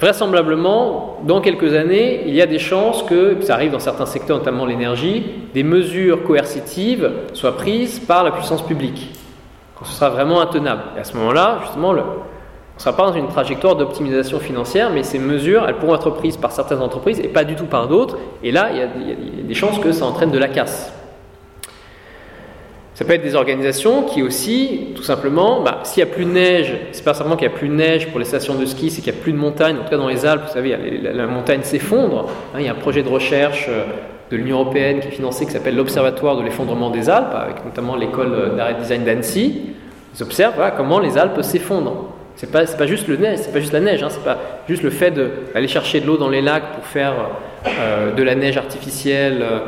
vraisemblablement, dans quelques années, il y a des chances que, ça arrive dans certains secteurs, notamment l'énergie, des mesures coercitives soient prises par la puissance publique. Quand ce sera vraiment intenable. Et à ce moment-là, justement, le, on ne sera pas dans une trajectoire d'optimisation financière, mais ces mesures, elles pourront être prises par certaines entreprises et pas du tout par d'autres. Et là, il y, a, des chances que ça entraîne de la casse. Ça peut être des organisations qui aussi, tout simplement, bah, s'il n'y a plus de neige, c'est pas simplement qu'il n'y a plus de neige pour les stations de ski, c'est qu'il n'y a plus de montagne. En tout cas, dans les Alpes, vous savez, la, montagne s'effondre. Hein, il y a un projet de recherche euh, de l'Union européenne qui est financé qui s'appelle l'Observatoire de l'effondrement des Alpes, avec notamment l'école d'arrêt design d'Annecy. Ils observent comment les Alpes s'effondrent. C'est pas, pas juste le neige, c'est pas juste la neige, hein, c'est pas juste le fait d'aller chercher de l'eau dans les lacs pour faire euh, de la neige artificielle. Euh,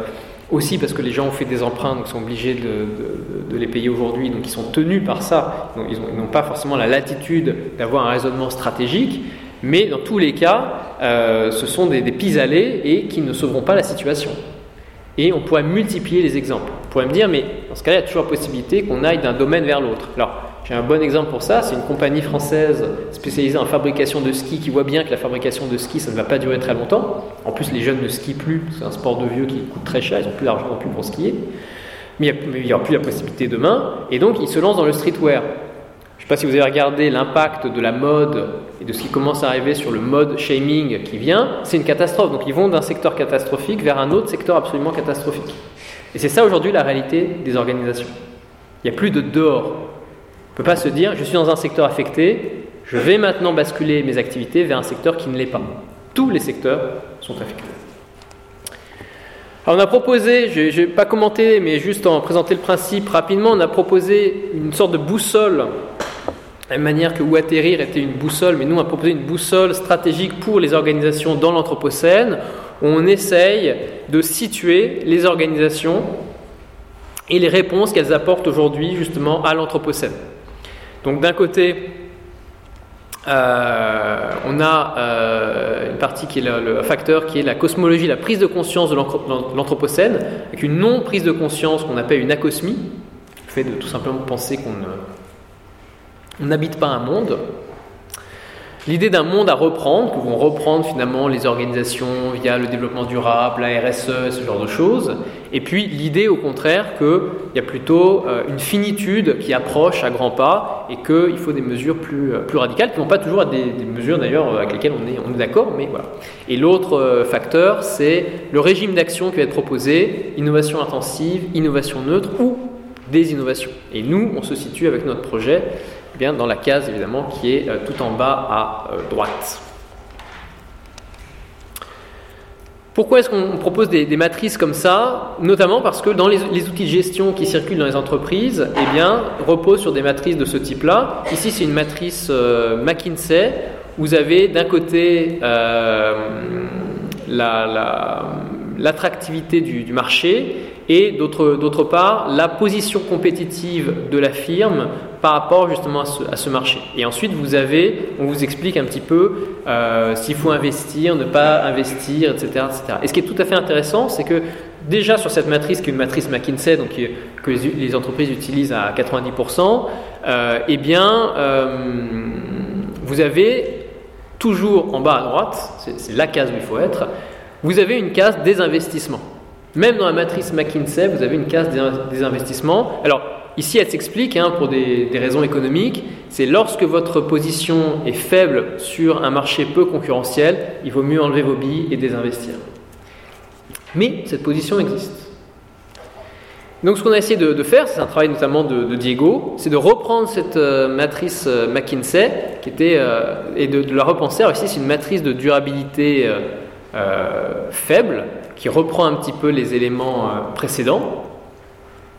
aussi parce que les gens ont fait des emprunts, donc sont obligés de, les payer aujourd'hui, donc ils sont tenus par ça. Ils n'ont pas forcément la latitude d'avoir un raisonnement stratégique, mais dans tous les cas, euh, ce sont des, des pis-aller et qui ne sauveront pas la situation. Et on pourrait multiplier les exemples. On pourrait me dire, mais dans ce cas-là, il y a toujours la possibilité qu'on aille d'un domaine vers l'autre. Alors, j'ai un bon exemple pour ça, c'est une compagnie française spécialisée en fabrication de ski qui voit bien que la fabrication de ski, ça ne va pas durer très longtemps. En plus, les jeunes ne skient plus, c'est un sport de vieux qui coûte très cher, ils n'ont plus d'argent plus pour skier. Mais il n'y aura plus la possibilité demain, et donc ils se lancent dans le streetwear. Je ne sais pas si vous avez regardé l'impact de la mode et de ce qui commence à arriver sur le mode shaming qui vient, c'est une catastrophe. Donc ils vont d'un secteur catastrophique vers un autre secteur absolument catastrophique. Et c'est ça aujourd'hui la réalité des organisations. Il n'y a plus de dehors, ne peut pas se dire je suis dans un secteur affecté, je vais maintenant basculer mes activités vers un secteur qui ne l'est pas. Tous les secteurs sont affectés. Alors on a proposé, je ne vais pas commenter, mais juste en présenter le principe rapidement, on a proposé une sorte de boussole, de la même manière que où atterrir était une boussole, mais nous on a proposé une boussole stratégique pour les organisations dans l'Anthropocène, où on essaye de situer les organisations et les réponses qu'elles apportent aujourd'hui justement à l'Anthropocène. Donc d'un côté, euh, on a euh, une partie qui est le, facteur qui est la cosmologie, la prise de conscience de l'Anthropocène, avec une non-prise de conscience qu'on appelle une acosmie, le fait de tout simplement penser qu'on n'habite pas un monde, L'idée d'un monde à reprendre, que vont reprendre finalement les organisations via le développement durable, la RSE, ce genre de choses. Et puis l'idée au contraire qu'il y a plutôt euh, une finitude qui approche à grands pas et qu'il faut des mesures plus, euh, radicales, qui ne vont pas toujours être des, mesures d'ailleurs avec lesquelles on est, on est d'accord, mais voilà. Et l'autre euh, facteur, c'est le régime d'action qui va être proposé, innovation intensive, innovation neutre ou des innovations. Et nous, on se situe avec notre projet dans la case évidemment qui est euh, tout en bas à euh, droite. Pourquoi est-ce qu'on propose des, matrices comme ça? Notamment parce que dans les, outils de gestion qui circulent dans les entreprises, eh bien, reposent sur des matrices de ce type-là. Ici, c'est une matrice euh, McKinsey. Vous avez d'un côté l'attractivité du, marché et d'autre part la position compétitive de la firme par rapport justement à ce, marché. Et ensuite, vous avez, on vous explique un petit peu euh, s'il faut investir, ne pas investir, etc., etc. Et ce qui est tout à fait intéressant, c'est que déjà sur cette matrice, qui est une matrice McKinsey, donc que les, entreprises utilisent à 90%, euh, eh bien, euh, vous avez toujours en bas à droite, c'est la case où il faut être, vous avez une case des investissements. Même dans la matrice McKinsey, vous avez une case des investissements. Alors, Ici, elle s'explique hein, pour des, raisons économiques. C'est lorsque votre position est faible sur un marché peu concurrentiel, il vaut mieux enlever vos billes et désinvestir. Mais cette position existe. Donc, ce qu'on a essayé de, faire, c'est un travail notamment de, Diego, c'est de reprendre cette euh, matrice euh, McKinsey qui était, euh, et de, la repenser. Alors, ici, c'est une matrice de durabilité faible, qui reprend un petit peu les éléments précédents.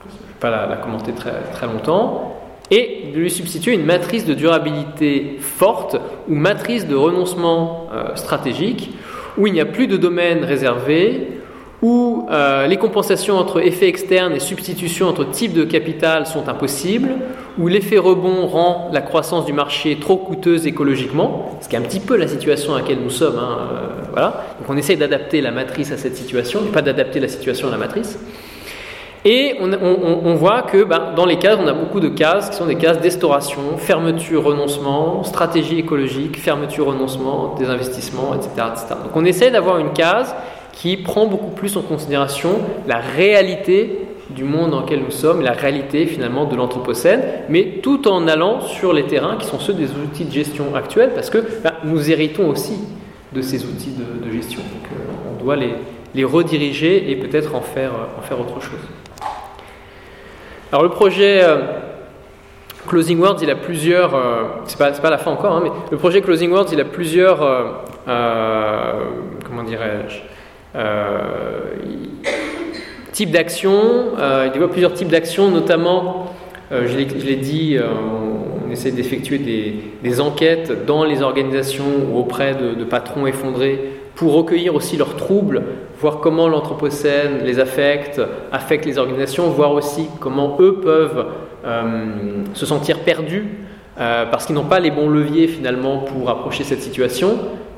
Je ne vais pas la, commenter très, très longtemps et de lui substituer une matrice de durabilité forte ou matrice de renoncement euh, stratégique où il n'y a plus de domaine réservé, où euh, les compensations entre effets externes et substitutions entre types de capital sont impossibles, où l'effet rebond rend la croissance du marché trop coûteuse écologiquement, ce qui est un petit peu la situation à laquelle nous sommes. Hein, euh, voilà. Donc on essaie d'adapter la matrice à cette situation, pas d'adapter la situation à la matrice. Et on, voit que ben, dans les cases, on a beaucoup de cases qui sont des cases d'estauration, fermeture, renoncement, stratégie écologique, fermeture, renoncement, des investissements, etc. Donc on essaie d'avoir une case qui prend beaucoup plus en considération la réalité du monde dans lequel nous sommes, la réalité finalement de l'Anthropocène, mais tout en allant sur les terrains qui sont ceux des outils de gestion actuels, parce que ben, nous héritons aussi de ces outils de, gestion. Donc euh, on doit les, les rediriger et peut-être en faire, en faire autre chose. Alors le projet euh, Closing Words, il a plusieurs, euh, c'est pas, pas, la fin encore, mais le projet Closing Words, il a plusieurs, euh, comment dirais-je, types d'actions, il développe plusieurs types d'actions, notamment, je l'ai dit, on essaie d'effectuer des, enquêtes dans les organisations ou auprès de, patrons effondrés pour recueillir aussi leurs troubles, voir comment l'Anthropocène les affecte, affecte les organisations, voir aussi comment eux peuvent euh, se sentir perdus euh, parce qu'ils n'ont pas les bons leviers finalement pour approcher cette situation.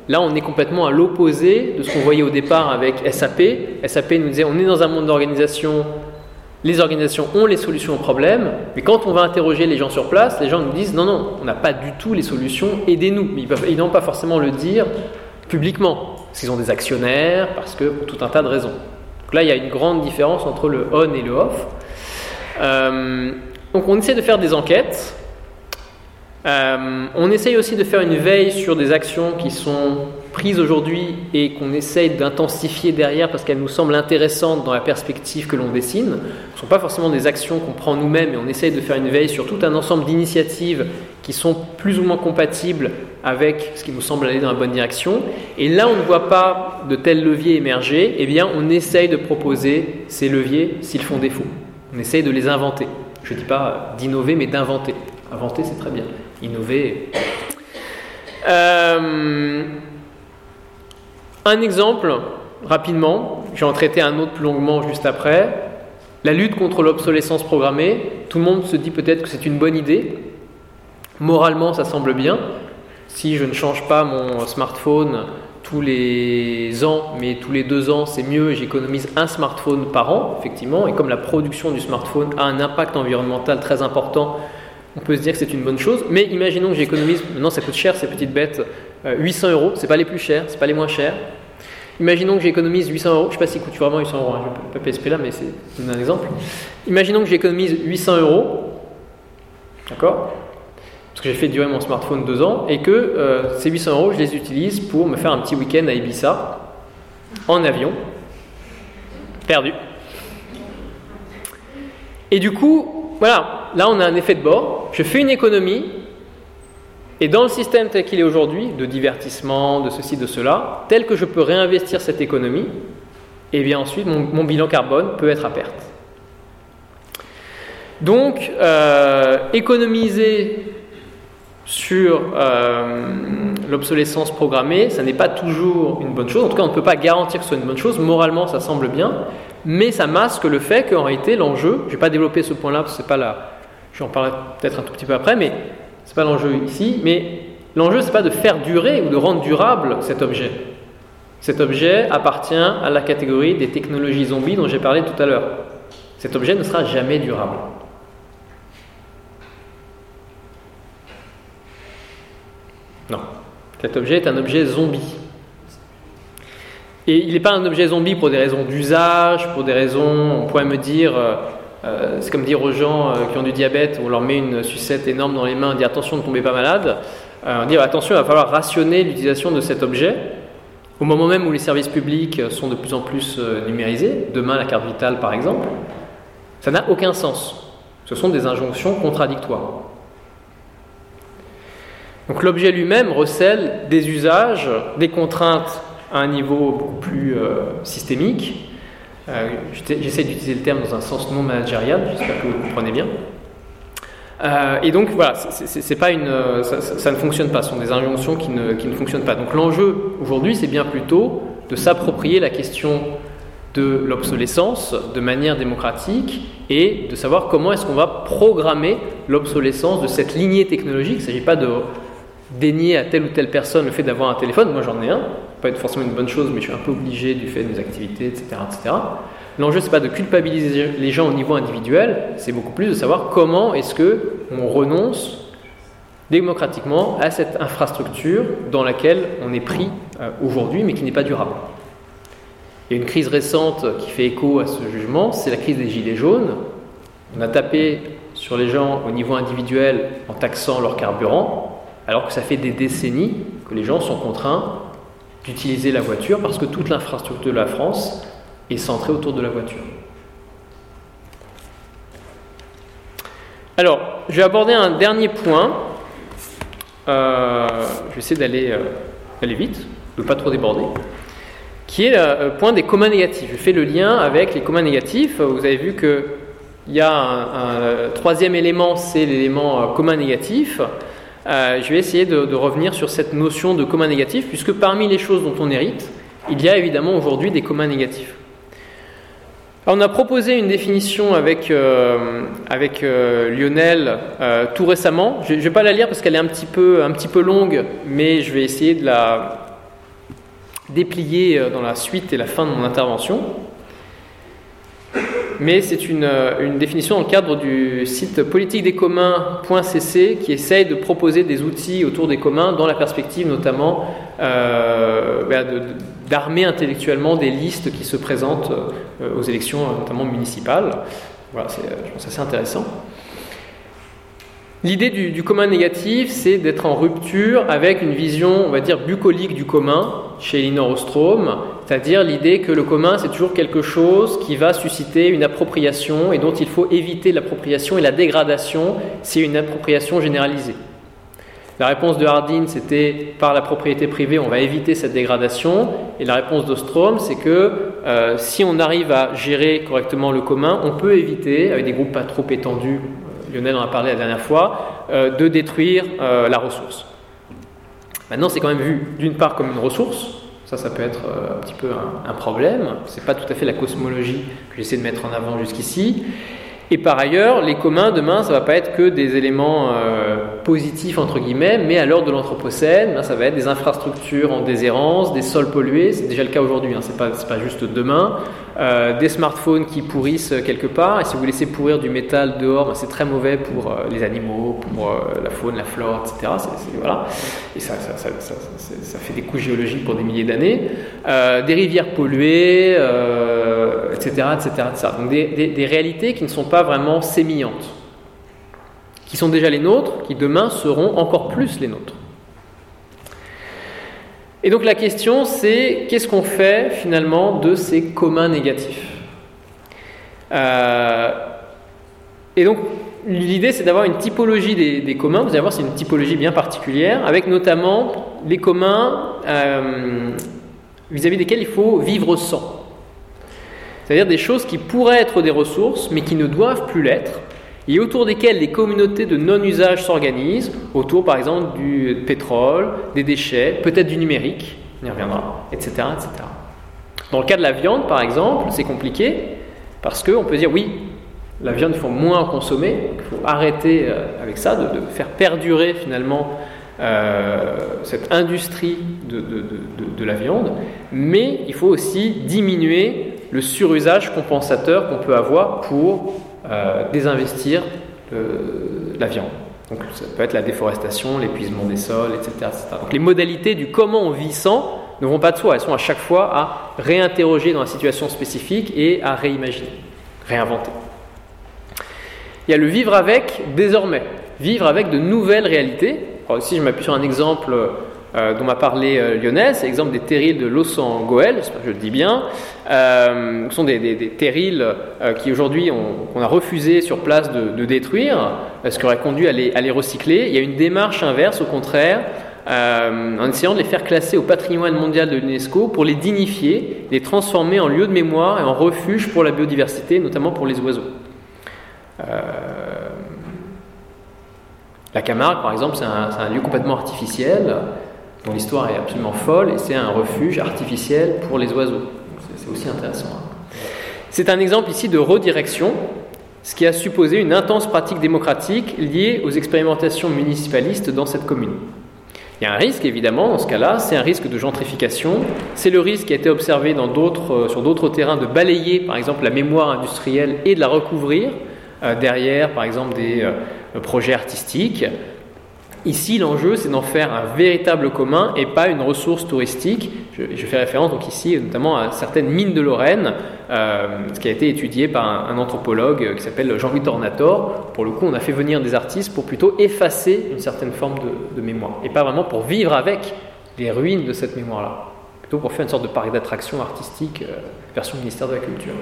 Là, on est complètement à l'opposé de ce qu'on voyait au départ avec SAP. SAP nous disait on est dans un monde d'organisation, les organisations ont les solutions aux problèmes, mais quand on va interroger les gens sur place, les gens nous disent non, non, on n'a pas du tout les solutions, aidez-nous. Mais ils n'ont pas forcément le dire publiquement. Parce qu'ils ont des actionnaires, parce que pour tout un tas de raisons. Donc là, il y a une grande différence entre le on et le off. Euh, donc on essaie de faire des enquêtes. Euh, on essaye aussi de faire une veille sur des actions qui sont prises aujourd'hui et qu'on essaye d'intensifier derrière parce qu'elles nous semblent intéressantes dans la perspective que l'on dessine. Ne sont pas forcément des actions qu'on prend nous-mêmes, mais on essaye de faire une veille sur tout un ensemble d'initiatives qui sont plus ou moins compatibles avec ce qui nous semble aller dans la bonne direction. Et là, on ne voit pas de tels leviers émerger, eh bien, on essaye de proposer ces leviers s'ils font défaut. On essaye de les inventer. Je ne dis pas d'innover, mais d'inventer. Inventer, c'est très bien. Innover. Euh, un exemple, rapidement, je vais en traiter un autre plus longuement juste après. La lutte contre l'obsolescence programmée, tout le monde se dit peut-être que c'est une bonne idée. Moralement, ça semble bien. Si je ne change pas mon smartphone tous les ans, mais tous les deux ans, c'est mieux, j'économise un smartphone par an, effectivement. Et comme la production du smartphone a un impact environnemental très important, on peut se dire que c'est une bonne chose. Mais imaginons que j'économise, maintenant ça coûte cher ces petites bêtes, 800 euh, euros, c'est pas les plus chers, c'est pas les moins chers. Imaginons que j'économise 800 euros, je sais pas s'il coûte vraiment 800 euros, hein, je ne pas PSP là, mais c'est un exemple. Imaginons que j'économise 800 euros, d'accord Parce que j'ai fait durer mon smartphone deux ans, et que euh, ces 800 euros, je les utilise pour me faire un petit week-end à Ibiza, en avion, perdu. Et du coup, voilà, là on a un effet de bord, je fais une économie, et dans le système tel qu'il est aujourd'hui, de divertissement, de ceci, de cela, tel que je peux réinvestir cette économie, et eh bien ensuite mon, bilan carbone peut être à perte. Donc, euh, économiser sur euh, l'obsolescence programmée, ça n'est pas toujours une bonne chose. En tout cas, on ne peut pas garantir que ce soit une bonne chose. Moralement, ça semble bien, mais ça masque le fait qu'en réalité, l'enjeu, je ne vais pas développer ce point-là parce que pas là, je vais en parler peut-être un tout petit peu après, mais c'est pas l'enjeu ici, mais l'enjeu c'est pas de faire durer ou de rendre durable cet objet. Cet objet appartient à la catégorie des technologies zombies dont j'ai parlé tout à l'heure. Cet objet ne sera jamais durable. Non. Cet objet est un objet zombie. Et il n'est pas un objet zombie pour des raisons d'usage, pour des raisons, on pourrait me dire, euh, c'est comme dire aux gens euh, qui ont du diabète, on leur met une sucette énorme dans les mains, on dit attention ne tombez pas malade. Euh, on dit attention, il va falloir rationner l'utilisation de cet objet. Au moment même où les services publics sont de plus en plus numérisés, demain la carte vitale par exemple, ça n'a aucun sens. Ce sont des injonctions contradictoires. Donc l'objet lui-même recèle des usages, des contraintes à un niveau beaucoup plus systémique. J'essaie d'utiliser le terme dans un sens non managérial, j'espère que vous comprenez bien. et donc voilà, c'est pas une, ça, ne fonctionne pas, ce sont des injonctions qui ne, qui ne fonctionnent pas. Donc l'enjeu aujourd'hui, c'est bien plutôt de s'approprier la question de l'obsolescence de manière démocratique et de savoir comment est-ce qu'on va programmer l'obsolescence de cette lignée technologique. Il ne s'agit pas de dénier à telle ou telle personne le fait d'avoir un téléphone. Moi j'en ai un, pas être forcément une bonne chose, mais je suis un peu obligé du fait de mes activités, etc. etc. L'enjeu c'est pas de culpabiliser les gens au niveau individuel, c'est beaucoup plus de savoir comment est-ce que on renonce démocratiquement à cette infrastructure dans laquelle on est pris euh, aujourd'hui, mais qui n'est pas durable. Il y a une crise récente qui fait écho à ce jugement, c'est la crise des gilets jaunes. On a tapé sur les gens au niveau individuel en taxant leur carburant, alors que ça fait des décennies que les gens sont contraints d'utiliser la voiture parce que toute l'infrastructure de la France est centrée autour de la voiture. Alors, je vais aborder un dernier point. Euh, je vais essayer d'aller euh, vite, de ne pas trop déborder qui est le euh, point des communs négatifs. Je fais le lien avec les communs négatifs. Vous avez vu qu'il y a un, troisième élément, c'est l'élément commun négatif. Euh, je vais essayer de, revenir sur cette notion de commun négatif, puisque parmi les choses dont on hérite, il y a évidemment aujourd'hui des communs négatifs. on a proposé une définition avec, avec Lionel tout récemment. Je ne vais pas la lire parce qu'elle est un petit, peu, un petit peu longue, mais je vais essayer de la, déplié euh, dans la suite et la fin de mon intervention. Mais c'est une, euh, une, définition dans le cadre du site politique des communs.cc qui essaye de proposer des outils autour des communs dans la perspective notamment euh, bah, d'armer intellectuellement des listes qui se présentent aux élections notamment municipales. Voilà, c'est, je pense assez intéressant. L'idée du, du, commun négatif, c'est d'être en rupture avec une vision, on va dire, bucolique du commun chez Elinor Ostrom, c'est-à-dire l'idée que le commun, c'est toujours quelque chose qui va susciter une appropriation et dont il faut éviter l'appropriation et la dégradation si une appropriation généralisée. La réponse de Hardin, c'était par la propriété privée, on va éviter cette dégradation. Et la réponse d'Ostrom, c'est que euh, si on arrive à gérer correctement le commun, on peut éviter, avec des groupes pas trop étendus, Lionel en a parlé la dernière fois, euh, de détruire euh, la ressource. Maintenant, c'est quand même vu d'une part comme une ressource, ça, peut être euh, un petit peu un, un problème, c'est pas tout à fait la cosmologie que j'essaie de mettre en avant jusqu'ici. Et par ailleurs, les communs demain, ça va pas être que des éléments euh, positifs entre guillemets, mais à l'heure de l'anthropocène, ben, ça va être des infrastructures en déshérence, des sols pollués, c'est déjà le cas aujourd'hui, hein, c'est pas, pas juste demain, euh, des smartphones qui pourrissent quelque part, et si vous laissez pourrir du métal dehors, ben, c'est très mauvais pour euh, les animaux, pour la faune, la flore, etc. voilà. Et ça, ça, ça, ça, fait des couches géologiques pour des milliers d'années. des rivières polluées, etc., etc., etc. Donc des, des réalités qui ne sont pas vraiment sémillantes, qui sont déjà les nôtres, qui demain seront encore plus les nôtres. Et donc la question c'est qu'est-ce qu'on fait finalement de ces communs négatifs euh, Et donc l'idée c'est d'avoir une typologie des, communs, vous allez voir c'est une typologie bien particulière, avec notamment les communs euh, vis-à-vis desquels il faut vivre sans. C'est-à-dire des choses qui pourraient être des ressources, mais qui ne doivent plus l'être, et autour desquelles les communautés de non-usage s'organisent, autour par exemple du pétrole, des déchets, peut-être du numérique, on y reviendra, etc., etc. Dans le cas de la viande, par exemple, c'est compliqué, parce qu'on peut dire oui, la viande, il faut moins consommer, il faut arrêter euh, avec ça, de, faire perdurer finalement euh, cette industrie de, la viande, mais il faut aussi diminuer le surusage compensateur qu'on peut avoir pour euh, désinvestir la viande. Donc ça peut être la déforestation, l'épuisement des sols, etc., Donc les modalités du comment on vit sans ne vont pas de soi, elles sont à chaque fois à réinterroger dans la situation spécifique et à réimaginer, réinventer. Il y a le vivre avec désormais, vivre avec de nouvelles réalités. Alors ici je m'appuie sur un exemple euh, dont m'a parlé euh, Lionel, c'est l'exemple des terrils de Lausanne Goël, je le dis bien. Euh, ce sont des, des, terrils qui aujourd'hui on, a refusé sur place de, détruire, ce qui aurait conduit à les, à les, recycler. Il y a une démarche inverse, au contraire, euh, en essayant de les faire classer au patrimoine mondial de l'UNESCO pour les dignifier, les transformer en lieu de mémoire et en refuge pour la biodiversité, notamment pour les oiseaux. Euh, la Camargue, par exemple, c'est un, lieu complètement artificiel, dont l'histoire est absolument folle, et c'est un refuge artificiel pour les oiseaux. C'est aussi intéressant. Hein. C'est un exemple ici de redirection, ce qui a supposé une intense pratique démocratique liée aux expérimentations municipalistes dans cette commune. Il y a un risque, évidemment, dans ce cas-là, c'est un risque de gentrification. C'est le risque qui a été observé euh, sur d'autres terrains de balayer, par exemple, la mémoire industrielle et de la recouvrir euh, derrière, par exemple, des euh, projets artistiques. Ici, l'enjeu, c'est d'en faire un véritable commun et pas une ressource touristique. Je, fais référence donc ici notamment à certaines mines de Lorraine, euh, ce qui a été étudié par un, anthropologue qui s'appelle Jean-Louis Tornator. Pour le coup, on a fait venir des artistes pour plutôt effacer une certaine forme de, mémoire, et pas vraiment pour vivre avec les ruines de cette mémoire-là, plutôt pour faire une sorte de parc d'attraction artistique euh, version ministère de la Culture.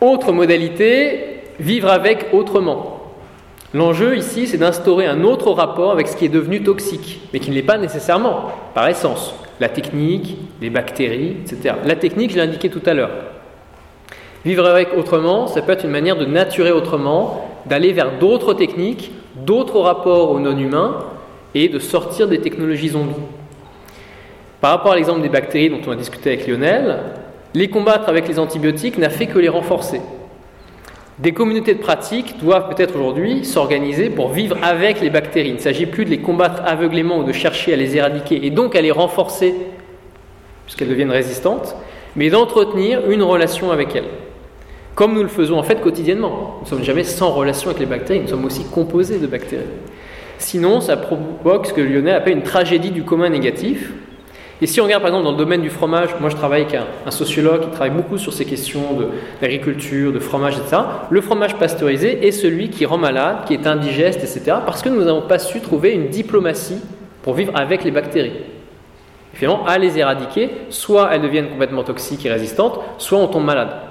Autre modalité, vivre avec autrement. L'enjeu ici, c'est d'instaurer un autre rapport avec ce qui est devenu toxique, mais qui ne l'est pas nécessairement, par essence. La technique, les bactéries, etc. La technique, je l'ai indiqué tout à l'heure. Vivre avec autrement, ça peut être une manière de naturer autrement, d'aller vers d'autres techniques, d'autres rapports aux non-humains, et de sortir des technologies zombies. Par rapport à l'exemple des bactéries dont on a discuté avec Lionel, les combattre avec les antibiotiques n'a fait que les renforcer. Des communautés de pratique doivent peut-être aujourd'hui s'organiser pour vivre avec les bactéries. Il ne s'agit plus de les combattre aveuglément ou de chercher à les éradiquer et donc à les renforcer puisqu'elles deviennent résistantes, mais d'entretenir une relation avec elles. Comme nous le faisons en fait quotidiennement. Nous ne sommes jamais sans relation avec les bactéries, nous sommes aussi composés de bactéries. Sinon, ça provoque ce que Lionel appelle une tragédie du commun négatif, et si on regarde par exemple dans le domaine du fromage, moi je travaille avec un, sociologue qui travaille beaucoup sur ces questions d'agriculture, de, fromage, etc. Le fromage pasteurisé est celui qui rend malade, qui est indigeste, etc. Parce que nous n'avons pas su trouver une diplomatie pour vivre avec les bactéries. finalement, à les éradiquer, soit elles deviennent complètement toxiques et résistantes, soit on tombe malade.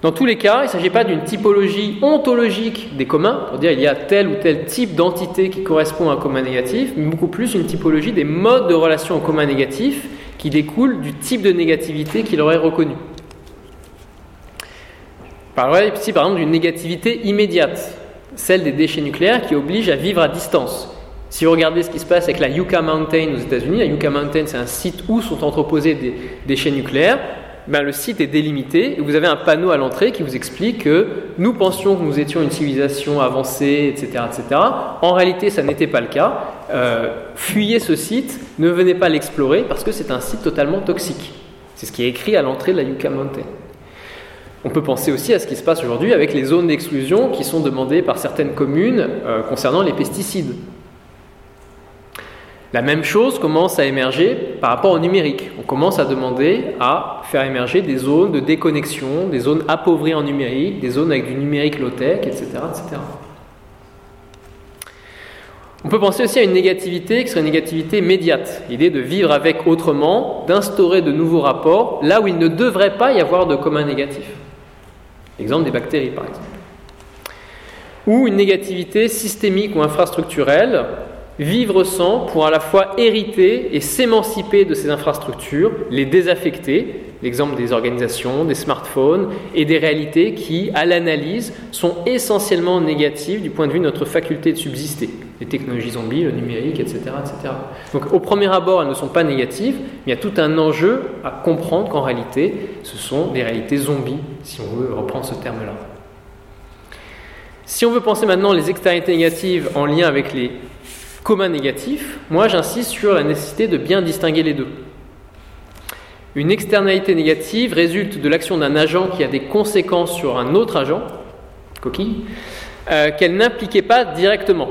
Dans tous les cas, il ne s'agit pas d'une typologie ontologique des communs, pour dire il y a tel ou tel type d'entité qui correspond à un commun négatif, mais beaucoup plus une typologie des modes de relation au commun négatif qui découlent du type de négativité qu'il aurait reconnu. Parlerait ici par exemple d'une négativité immédiate, celle des déchets nucléaires qui oblige à vivre à distance. Si vous regardez ce qui se passe avec la Yucca Mountain aux États-Unis, la Yucca Mountain c'est un site où sont entreposés des déchets nucléaires. Ben, le site est délimité et vous avez un panneau à l'entrée qui vous explique que nous pensions que nous étions une civilisation avancée, etc. etc. En réalité, ça n'était pas le cas. Euh, fuyez ce site, ne venez pas l'explorer parce que c'est un site totalement toxique. C'est ce qui est écrit à l'entrée de la Yucca Mountain. On peut penser aussi à ce qui se passe aujourd'hui avec les zones d'exclusion qui sont demandées par certaines communes euh, concernant les pesticides. La même chose commence à émerger par rapport au numérique. On commence à demander à faire émerger des zones de déconnexion, des zones appauvries en numérique, des zones avec du numérique low-tech, etc., etc. On peut penser aussi à une négativité qui serait une négativité médiate, l'idée de vivre avec autrement, d'instaurer de nouveaux rapports là où il ne devrait pas y avoir de commun négatif. Exemple des bactéries par exemple. Ou une négativité systémique ou infrastructurelle vivre sans pour à la fois hériter et s'émanciper de ces infrastructures, les désaffecter, l'exemple des organisations, des smartphones et des réalités qui, à l'analyse, sont essentiellement négatives du point de vue de notre faculté de subsister. Les technologies zombies, le numérique, etc. etc. Donc au premier abord, elles ne sont pas négatives, mais il y a tout un enjeu à comprendre qu'en réalité, ce sont des réalités zombies, si on veut reprendre ce terme-là. Si on veut penser maintenant les externalités négatives en lien avec les commun négatif, moi j'insiste sur la nécessité de bien distinguer les deux. Une externalité négative résulte de l'action d'un agent qui a des conséquences sur un autre agent, coquille, euh, qu'elle n'impliquait pas directement.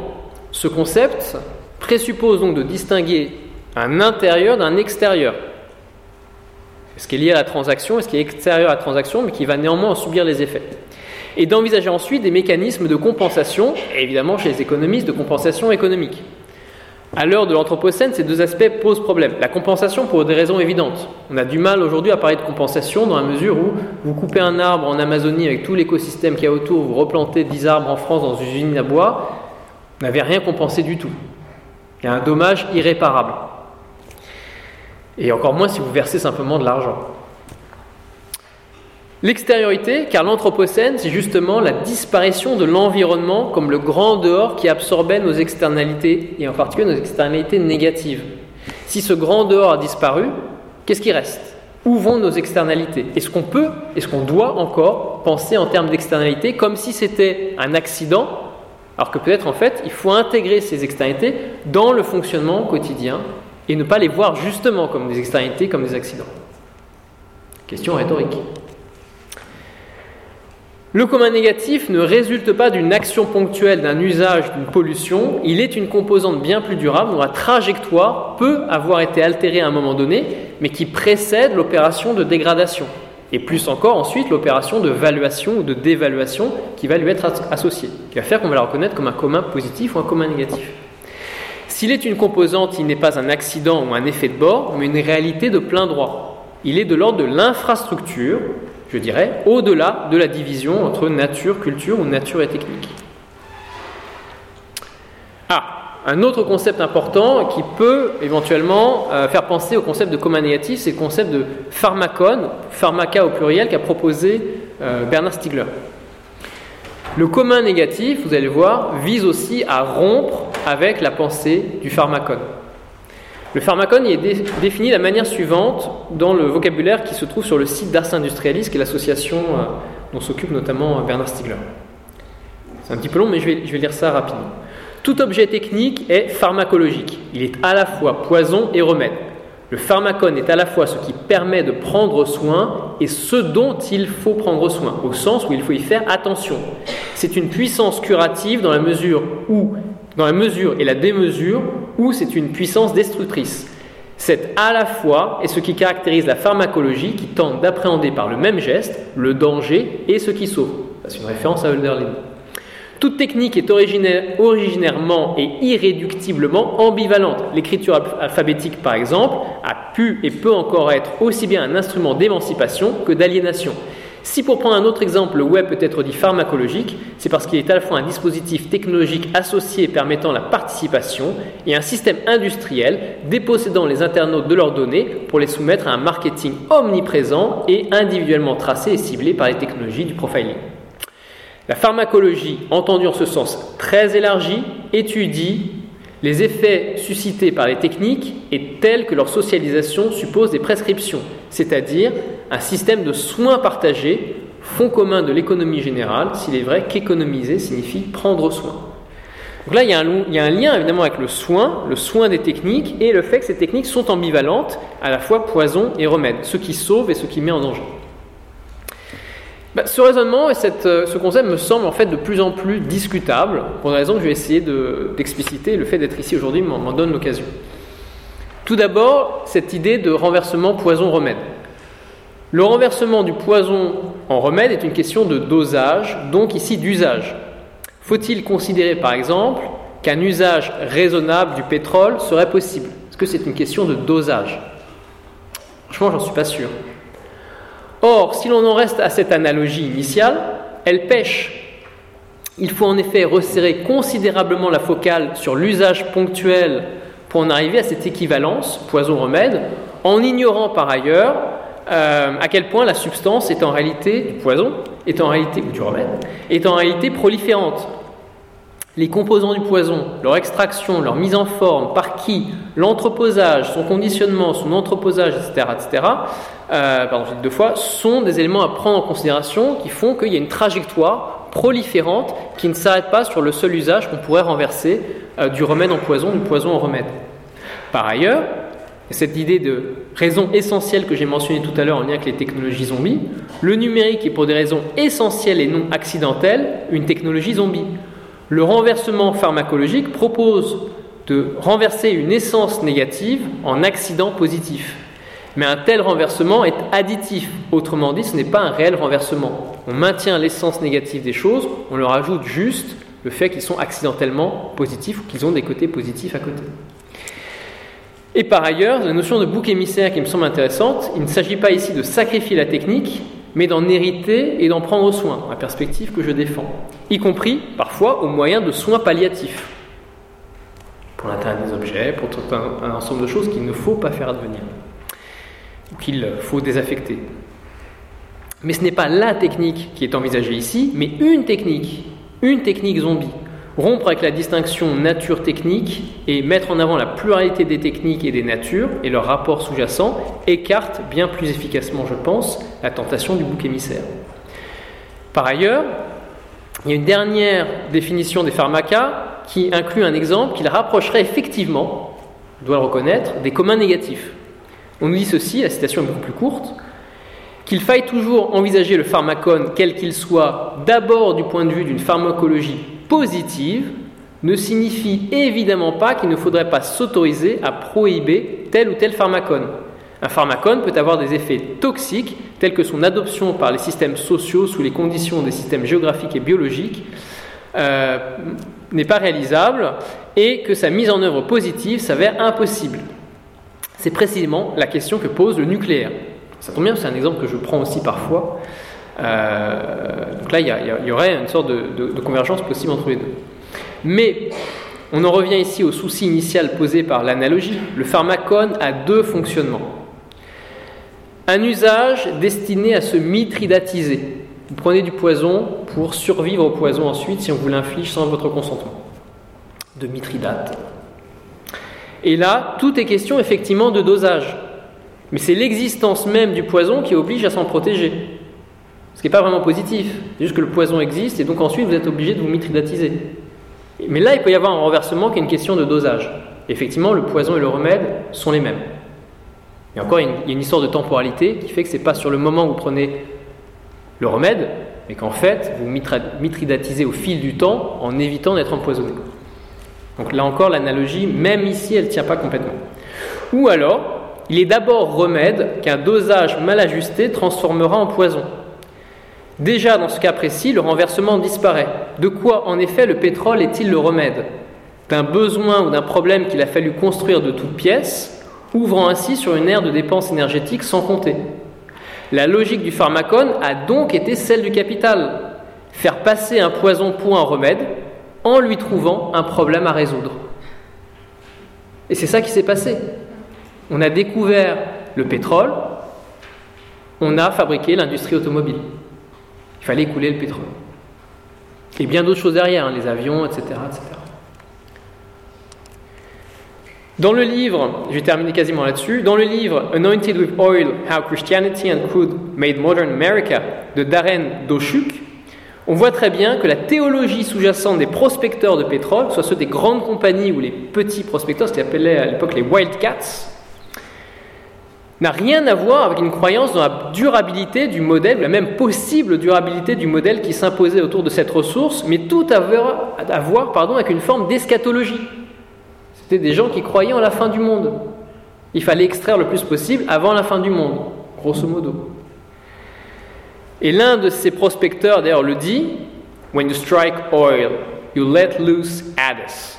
Ce concept présuppose donc de distinguer un intérieur d'un extérieur. Ce qui est lié à la transaction ce qui est extérieur à la transaction, mais qui va néanmoins en subir les effets. Et d'envisager ensuite des mécanismes de compensation, évidemment chez les économistes, de compensation économique. À l'heure de l'Anthropocène, ces deux aspects posent problème. La compensation pour des raisons évidentes. On a du mal aujourd'hui à parler de compensation dans la mesure où vous coupez un arbre en Amazonie avec tout l'écosystème qu'il y a autour, vous replantez 10 arbres en France dans une usine à bois, vous n'avez rien compensé du tout. Il y a un dommage irréparable. Et encore moins si vous versez simplement de l'argent. L'extériorité, car l'Anthropocène, c'est justement la disparition de l'environnement comme le grand dehors qui absorbait nos externalités, et en particulier nos externalités négatives. Si ce grand dehors a disparu, qu'est-ce qui reste? Où vont nos externalités? Est-ce qu'on peut, est-ce qu'on doit encore penser en termes d'externalités comme si c'était un accident, alors que peut-être en fait il faut intégrer ces externalités dans le fonctionnement quotidien et ne pas les voir justement comme des externalités, comme des accidents? Question rhétorique. Le commun négatif ne résulte pas d'une action ponctuelle, d'un usage, d'une pollution, il est une composante bien plus durable dont la trajectoire peut avoir été altérée à un moment donné, mais qui précède l'opération de dégradation, et plus encore ensuite l'opération de valuation ou de dévaluation qui va lui être associée, qui va faire qu'on va la reconnaître comme un commun positif ou un commun négatif. S'il est une composante, il n'est pas un accident ou un effet de bord, mais une réalité de plein droit. Il est de l'ordre de l'infrastructure je dirais, au-delà de la division entre nature, culture ou nature et technique. Ah, un autre concept important qui peut éventuellement euh, faire penser au concept de commun négatif, c'est le concept de pharmacone, pharmaca au pluriel, qu'a proposé euh, Bernard Stiegler. Le commun négatif, vous allez voir, vise aussi à rompre avec la pensée du pharmacone. Le pharmacone est défini de la manière suivante dans le vocabulaire qui se trouve sur le site d'Ars Industrialis, qui est l'association euh, dont s'occupe notamment euh, Bernard Stiegler. C'est un petit peu long, mais je vais, je vais lire ça rapidement. Tout objet technique est pharmacologique. Il est à la fois poison et remède. Le pharmacone est à la fois ce qui permet de prendre soin et ce dont il faut prendre soin, au sens où il faut y faire attention. C'est une puissance curative dans la mesure où dans la mesure et la démesure où c'est une puissance destructrice. C'est à la fois et ce qui caractérise la pharmacologie qui tente d'appréhender par le même geste le danger et ce qui sauve. C'est une référence à Hölderlin. Toute technique est originairement et irréductiblement ambivalente. L'écriture alphabétique, par exemple, a pu et peut encore être aussi bien un instrument d'émancipation que d'aliénation. Si pour prendre un autre exemple, le web peut être dit pharmacologique, c'est parce qu'il est à la fois un dispositif technologique associé permettant la participation et un système industriel dépossédant les internautes de leurs données pour les soumettre à un marketing omniprésent et individuellement tracé et ciblé par les technologies du profiling. La pharmacologie, entendue en ce sens très élargi, étudie les effets suscités par les techniques et tels que leur socialisation suppose des prescriptions, c'est-à-dire un système de soins partagés, fond commun de l'économie générale, s'il est vrai qu'économiser signifie prendre soin. Donc là, il y, a un, lien évidemment avec le soin, le soin des techniques, et le fait que ces techniques sont ambivalentes, à la fois poison et remède, ce qui sauve et ce qui met en danger. Bah, ce raisonnement et euh, ce concept me semble en fait de plus en plus discutable, pour une raison que je vais essayer d'expliciter. le fait d'être ici aujourd'hui m'en donne l'occasion. Tout d'abord, cette idée de renversement poison-remède. Le renversement du poison en remède est une question de dosage, donc ici d'usage. Faut-il considérer par exemple qu'un usage raisonnable du pétrole serait possible? Est-ce que c'est une question de dosage? Franchement, j'en suis pas sûr. Or, si l'on en reste à cette analogie initiale, elle pêche. Il faut en effet resserrer considérablement la focale sur l'usage ponctuel pour en arriver à cette équivalence poison-remède, en ignorant par ailleurs euh, à quel point la substance est en réalité du poison, est en réalité ou du remède, est en réalité proliférante. Les composants du poison, leur extraction, leur mise en forme, par qui, l'entreposage, son conditionnement, son entreposage, etc., etc., euh, pardon, deux fois, sont des éléments à prendre en considération qui font qu'il y a une trajectoire proliférante qui ne s'arrête pas sur le seul usage qu'on pourrait renverser euh, du remède en poison, du poison en remède. Par ailleurs, cette idée de raison essentielle que j'ai mentionnée tout à l'heure en lien avec les technologies zombies, le numérique est pour des raisons essentielles et non accidentelles une technologie zombie. Le renversement pharmacologique propose de renverser une essence négative en accident positif. Mais un tel renversement est additif. Autrement dit, ce n'est pas un réel renversement. On maintient l'essence négative des choses, on leur ajoute juste le fait qu'ils sont accidentellement positifs ou qu'ils ont des côtés positifs à côté. Et par ailleurs, la notion de bouc émissaire qui me semble intéressante, il ne s'agit pas ici de sacrifier la technique, mais d'en hériter et d'en prendre soin, la perspective que je défends, y compris parfois au moyen de soins palliatifs, pour l'intérêt des objets, pour tout un, ensemble de choses qu'il ne faut pas faire advenir, qu'il faut désaffecter. Mais ce n'est pas la technique qui est envisagée ici, mais une technique, une technique zombie, rompre avec la distinction nature-technique et mettre en avant la pluralité des techniques et des natures et leurs rapports sous-jacents écarte bien plus efficacement, je pense, la tentation du bouc émissaire. Par ailleurs, il y a une dernière définition des pharmacas qui inclut un exemple qui la rapprocherait effectivement, je dois le reconnaître, des communs négatifs. On nous dit ceci, la citation est beaucoup plus courte, qu'il faille toujours envisager le pharmacone, quel qu'il soit, d'abord du point de vue d'une pharmacologie positive ne signifie évidemment pas qu'il ne faudrait pas s'autoriser à prohiber tel ou tel pharmacone. Un pharmacone peut avoir des effets toxiques tels que son adoption par les systèmes sociaux sous les conditions des systèmes géographiques et biologiques euh, n'est pas réalisable et que sa mise en œuvre positive s'avère impossible. C'est précisément la question que pose le nucléaire. Ça tombe bien, c'est un exemple que je prends aussi parfois. Euh, donc là, il y, aurait une sorte de, convergence possible entre les deux. Mais on en revient ici au souci initial posé par l'analogie. Le pharmacone a deux fonctionnements. Un usage destiné à se mitridatiser. Vous prenez du poison pour survivre au poison ensuite si on vous l'inflige sans votre consentement. De mitridate. Et là, tout est question effectivement de dosage. Mais c'est l'existence même du poison qui oblige à s'en protéger. Ce qui n'est pas vraiment positif. C'est juste que le poison existe et donc ensuite vous êtes obligé de vous mitridatiser. Mais là, il peut y avoir un renversement qui est une question de dosage. effectivement, le poison et le remède sont les mêmes. Et encore, il y a une histoire de temporalité qui fait que ce n'est pas sur le moment où vous prenez le remède, mais qu'en fait, vous mitridatisez au fil du temps en évitant d'être empoisonné. Donc là encore, l'analogie, même ici, elle ne tient pas complètement. Ou alors, il est d'abord remède qu'un dosage mal ajusté transformera en poison. Déjà, dans ce cas précis, le renversement disparaît. De quoi, en effet, le pétrole est-il le remède? D'un besoin ou d'un problème qu'il a fallu construire de toutes pièces, ouvrant ainsi sur une ère de dépenses énergétiques sans compter. La logique du pharmacone a donc été celle du capital, faire passer un poison pour un remède en lui trouvant un problème à résoudre. Et c'est ça qui s'est passé. On a découvert le pétrole, on a fabriqué l'industrie automobile. Il fallait couler le pétrole. Et bien d'autres choses derrière, hein, les avions, etc., etc. Dans le livre, je vais terminer quasiment là-dessus, dans le livre Anointed with Oil, How Christianity and Crude Made Modern America de Darren Doshuk, on voit très bien que la théologie sous-jacente des prospecteurs de pétrole, soit ceux des grandes compagnies ou les petits prospecteurs, ce qu'ils appelaient à l'époque les wildcats, n'a rien à voir avec une croyance dans la durabilité du modèle, la même possible durabilité du modèle qui s'imposait autour de cette ressource, mais tout à voir, à voir pardon, avec une forme d'eschatologie. C'était des gens qui croyaient en la fin du monde. Il fallait extraire le plus possible avant la fin du monde, grosso modo. Et l'un de ces prospecteurs, d'ailleurs, le dit When you strike oil, you let loose Hades.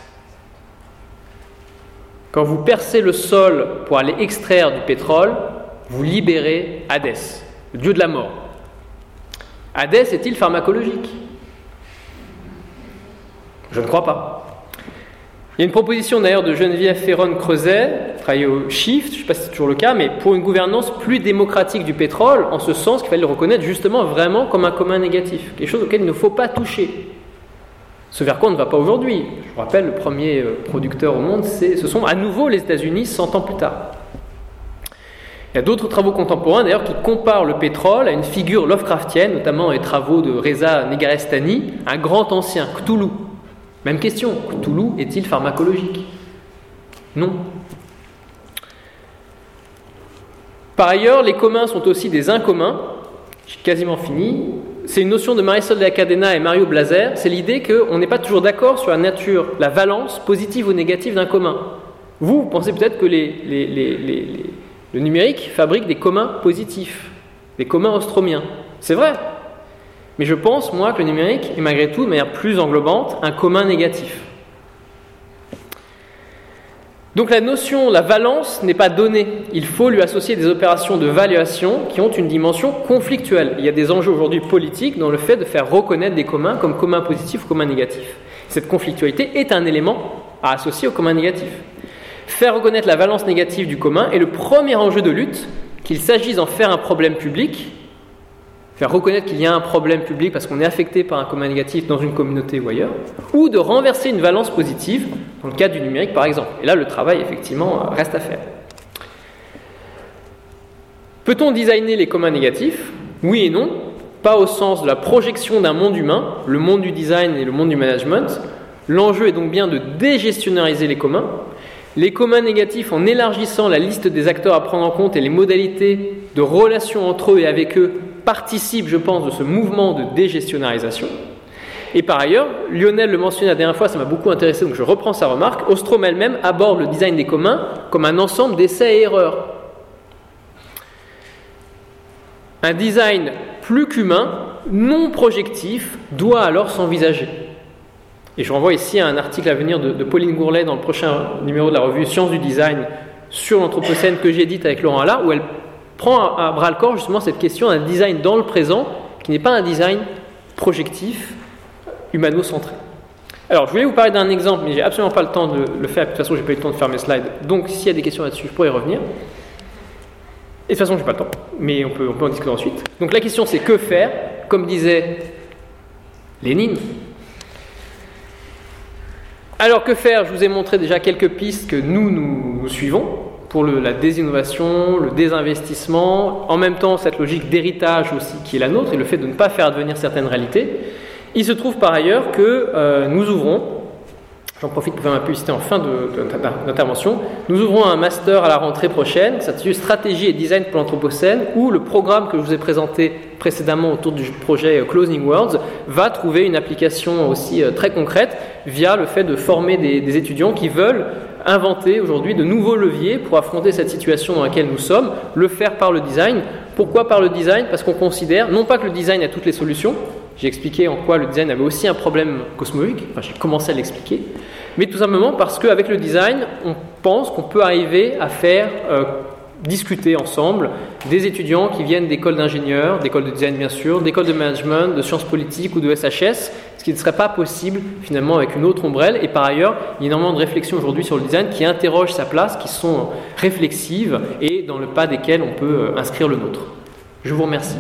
Quand vous percez le sol pour aller extraire du pétrole, vous libérez Hadès, le dieu de la mort. Hadès est-il pharmacologique? Je ne crois pas. Il y a une proposition d'ailleurs de Geneviève Ferron-Creuset, travaillée au Shift, je ne sais pas si c'est toujours le cas, mais pour une gouvernance plus démocratique du pétrole, en ce sens qu'il fallait le reconnaître justement vraiment comme un commun négatif, quelque chose auquel il ne faut pas toucher. Ce vers quoi on ne va pas aujourd'hui. Je vous rappelle, le premier euh, producteur au monde, ce sont à nouveau les États-Unis 100 ans plus tard. Il y a d'autres travaux contemporains d'ailleurs qui comparent le pétrole à une figure Lovecraftienne, notamment les travaux de Reza Negarestani, un grand ancien, Cthulhu. Même question, Cthulhu est-il pharmacologique? Non. Par ailleurs, les communs sont aussi des incommuns. J'ai quasiment fini c'est une notion de Marisol de la Cadena et Mario Blazer, c'est l'idée qu'on n'est pas toujours d'accord sur la nature, la valence positive ou négative d'un commun. Vous, vous pensez peut-être que le numérique fabrique des communs positifs, des communs ostromiens. C'est vrai. Mais je pense, moi, que le numérique est malgré tout, de manière plus englobante, un commun négatif. Donc la notion, la valence n'est pas donnée. Il faut lui associer des opérations de valuation qui ont une dimension conflictuelle. Il y a des enjeux aujourd'hui politiques dans le fait de faire reconnaître des communs comme communs positifs ou communs négatifs. Cette conflictualité est un élément à associer au commun négatif. Faire reconnaître la valence négative du commun est le premier enjeu de lutte, qu'il s'agisse d'en faire un problème public faire reconnaître qu'il y a un problème public parce qu'on est affecté par un commun négatif dans une communauté ou ailleurs, ou de renverser une valence positive, dans le cas du numérique par exemple. Et là, le travail, effectivement, reste à faire. Peut-on designer les communs négatifs? Oui et non. Pas au sens de la projection d'un monde humain, le monde du design et le monde du management. L'enjeu est donc bien de dégestionariser les communs. Les communs négatifs en élargissant la liste des acteurs à prendre en compte et les modalités de relation entre eux et avec eux participe, je pense, de ce mouvement de dégestionnarisation. Et par ailleurs, Lionel le mentionnait la dernière fois, ça m'a beaucoup intéressé, donc je reprends sa remarque, Ostrom elle-même aborde le design des communs comme un ensemble d'essais et erreurs. Un design plus qu'humain, non projectif, doit alors s'envisager. Et je renvoie ici à un article à venir de, Pauline Gourlet dans le prochain numéro de la revue Sciences du Design sur l'Anthropocène que j'édite avec Laurent Allard, où elle prend à, bras le corps justement cette question d'un design dans le présent qui n'est pas un design projectif, humano-centré. Alors, je voulais vous parler d'un exemple, mais j'ai absolument pas le temps de le faire. De toute façon, j'ai pas eu le temps de faire mes slides. Donc, s'il y a des questions là-dessus, je pourrais y revenir. Et de toute façon, j'ai pas le temps, mais on peut, on peut en discuter ensuite. Donc, la question, c'est que faire Comme disait Lénine. Alors, que faire? Je vous ai montré déjà quelques pistes que nous, nous suivons pour la désinnovation, le désinvestissement, en même temps cette logique d'héritage aussi qui est la nôtre et le fait de ne pas faire advenir certaines réalités. Il se trouve par ailleurs que euh, nous ouvrons, j'en profite pour faire ma publicité en fin d'intervention, nous ouvrons un master à la rentrée prochaine, s'intitule Stratégie et Design pour l'Anthropocène, où le programme que je vous ai présenté précédemment autour du projet Closing Worlds va trouver une application aussi euh, très concrète via le fait de former des étudiants qui veulent inventer aujourd'hui de nouveaux leviers pour affronter cette situation dans laquelle nous sommes, le faire par le design. Pourquoi par le design? Parce qu'on considère non pas que le design a toutes les solutions, j'ai expliqué en quoi le design avait aussi un problème cosmologique, enfin j'ai commencé à l'expliquer, mais tout simplement parce qu'avec le design, on pense qu'on peut arriver à faire euh, discuter ensemble des étudiants qui viennent d'écoles d'ingénieurs, d'écoles de design bien sûr, d'écoles de management, de sciences politiques ou de SHS, ce qui ne serait pas possible finalement avec une autre ombrelle. Et par ailleurs, il y a énormément de réflexions aujourd'hui sur le design qui interrogent sa place, qui sont réflexives et dans le pas desquelles on peut euh, inscrire le nôtre. Je vous remercie.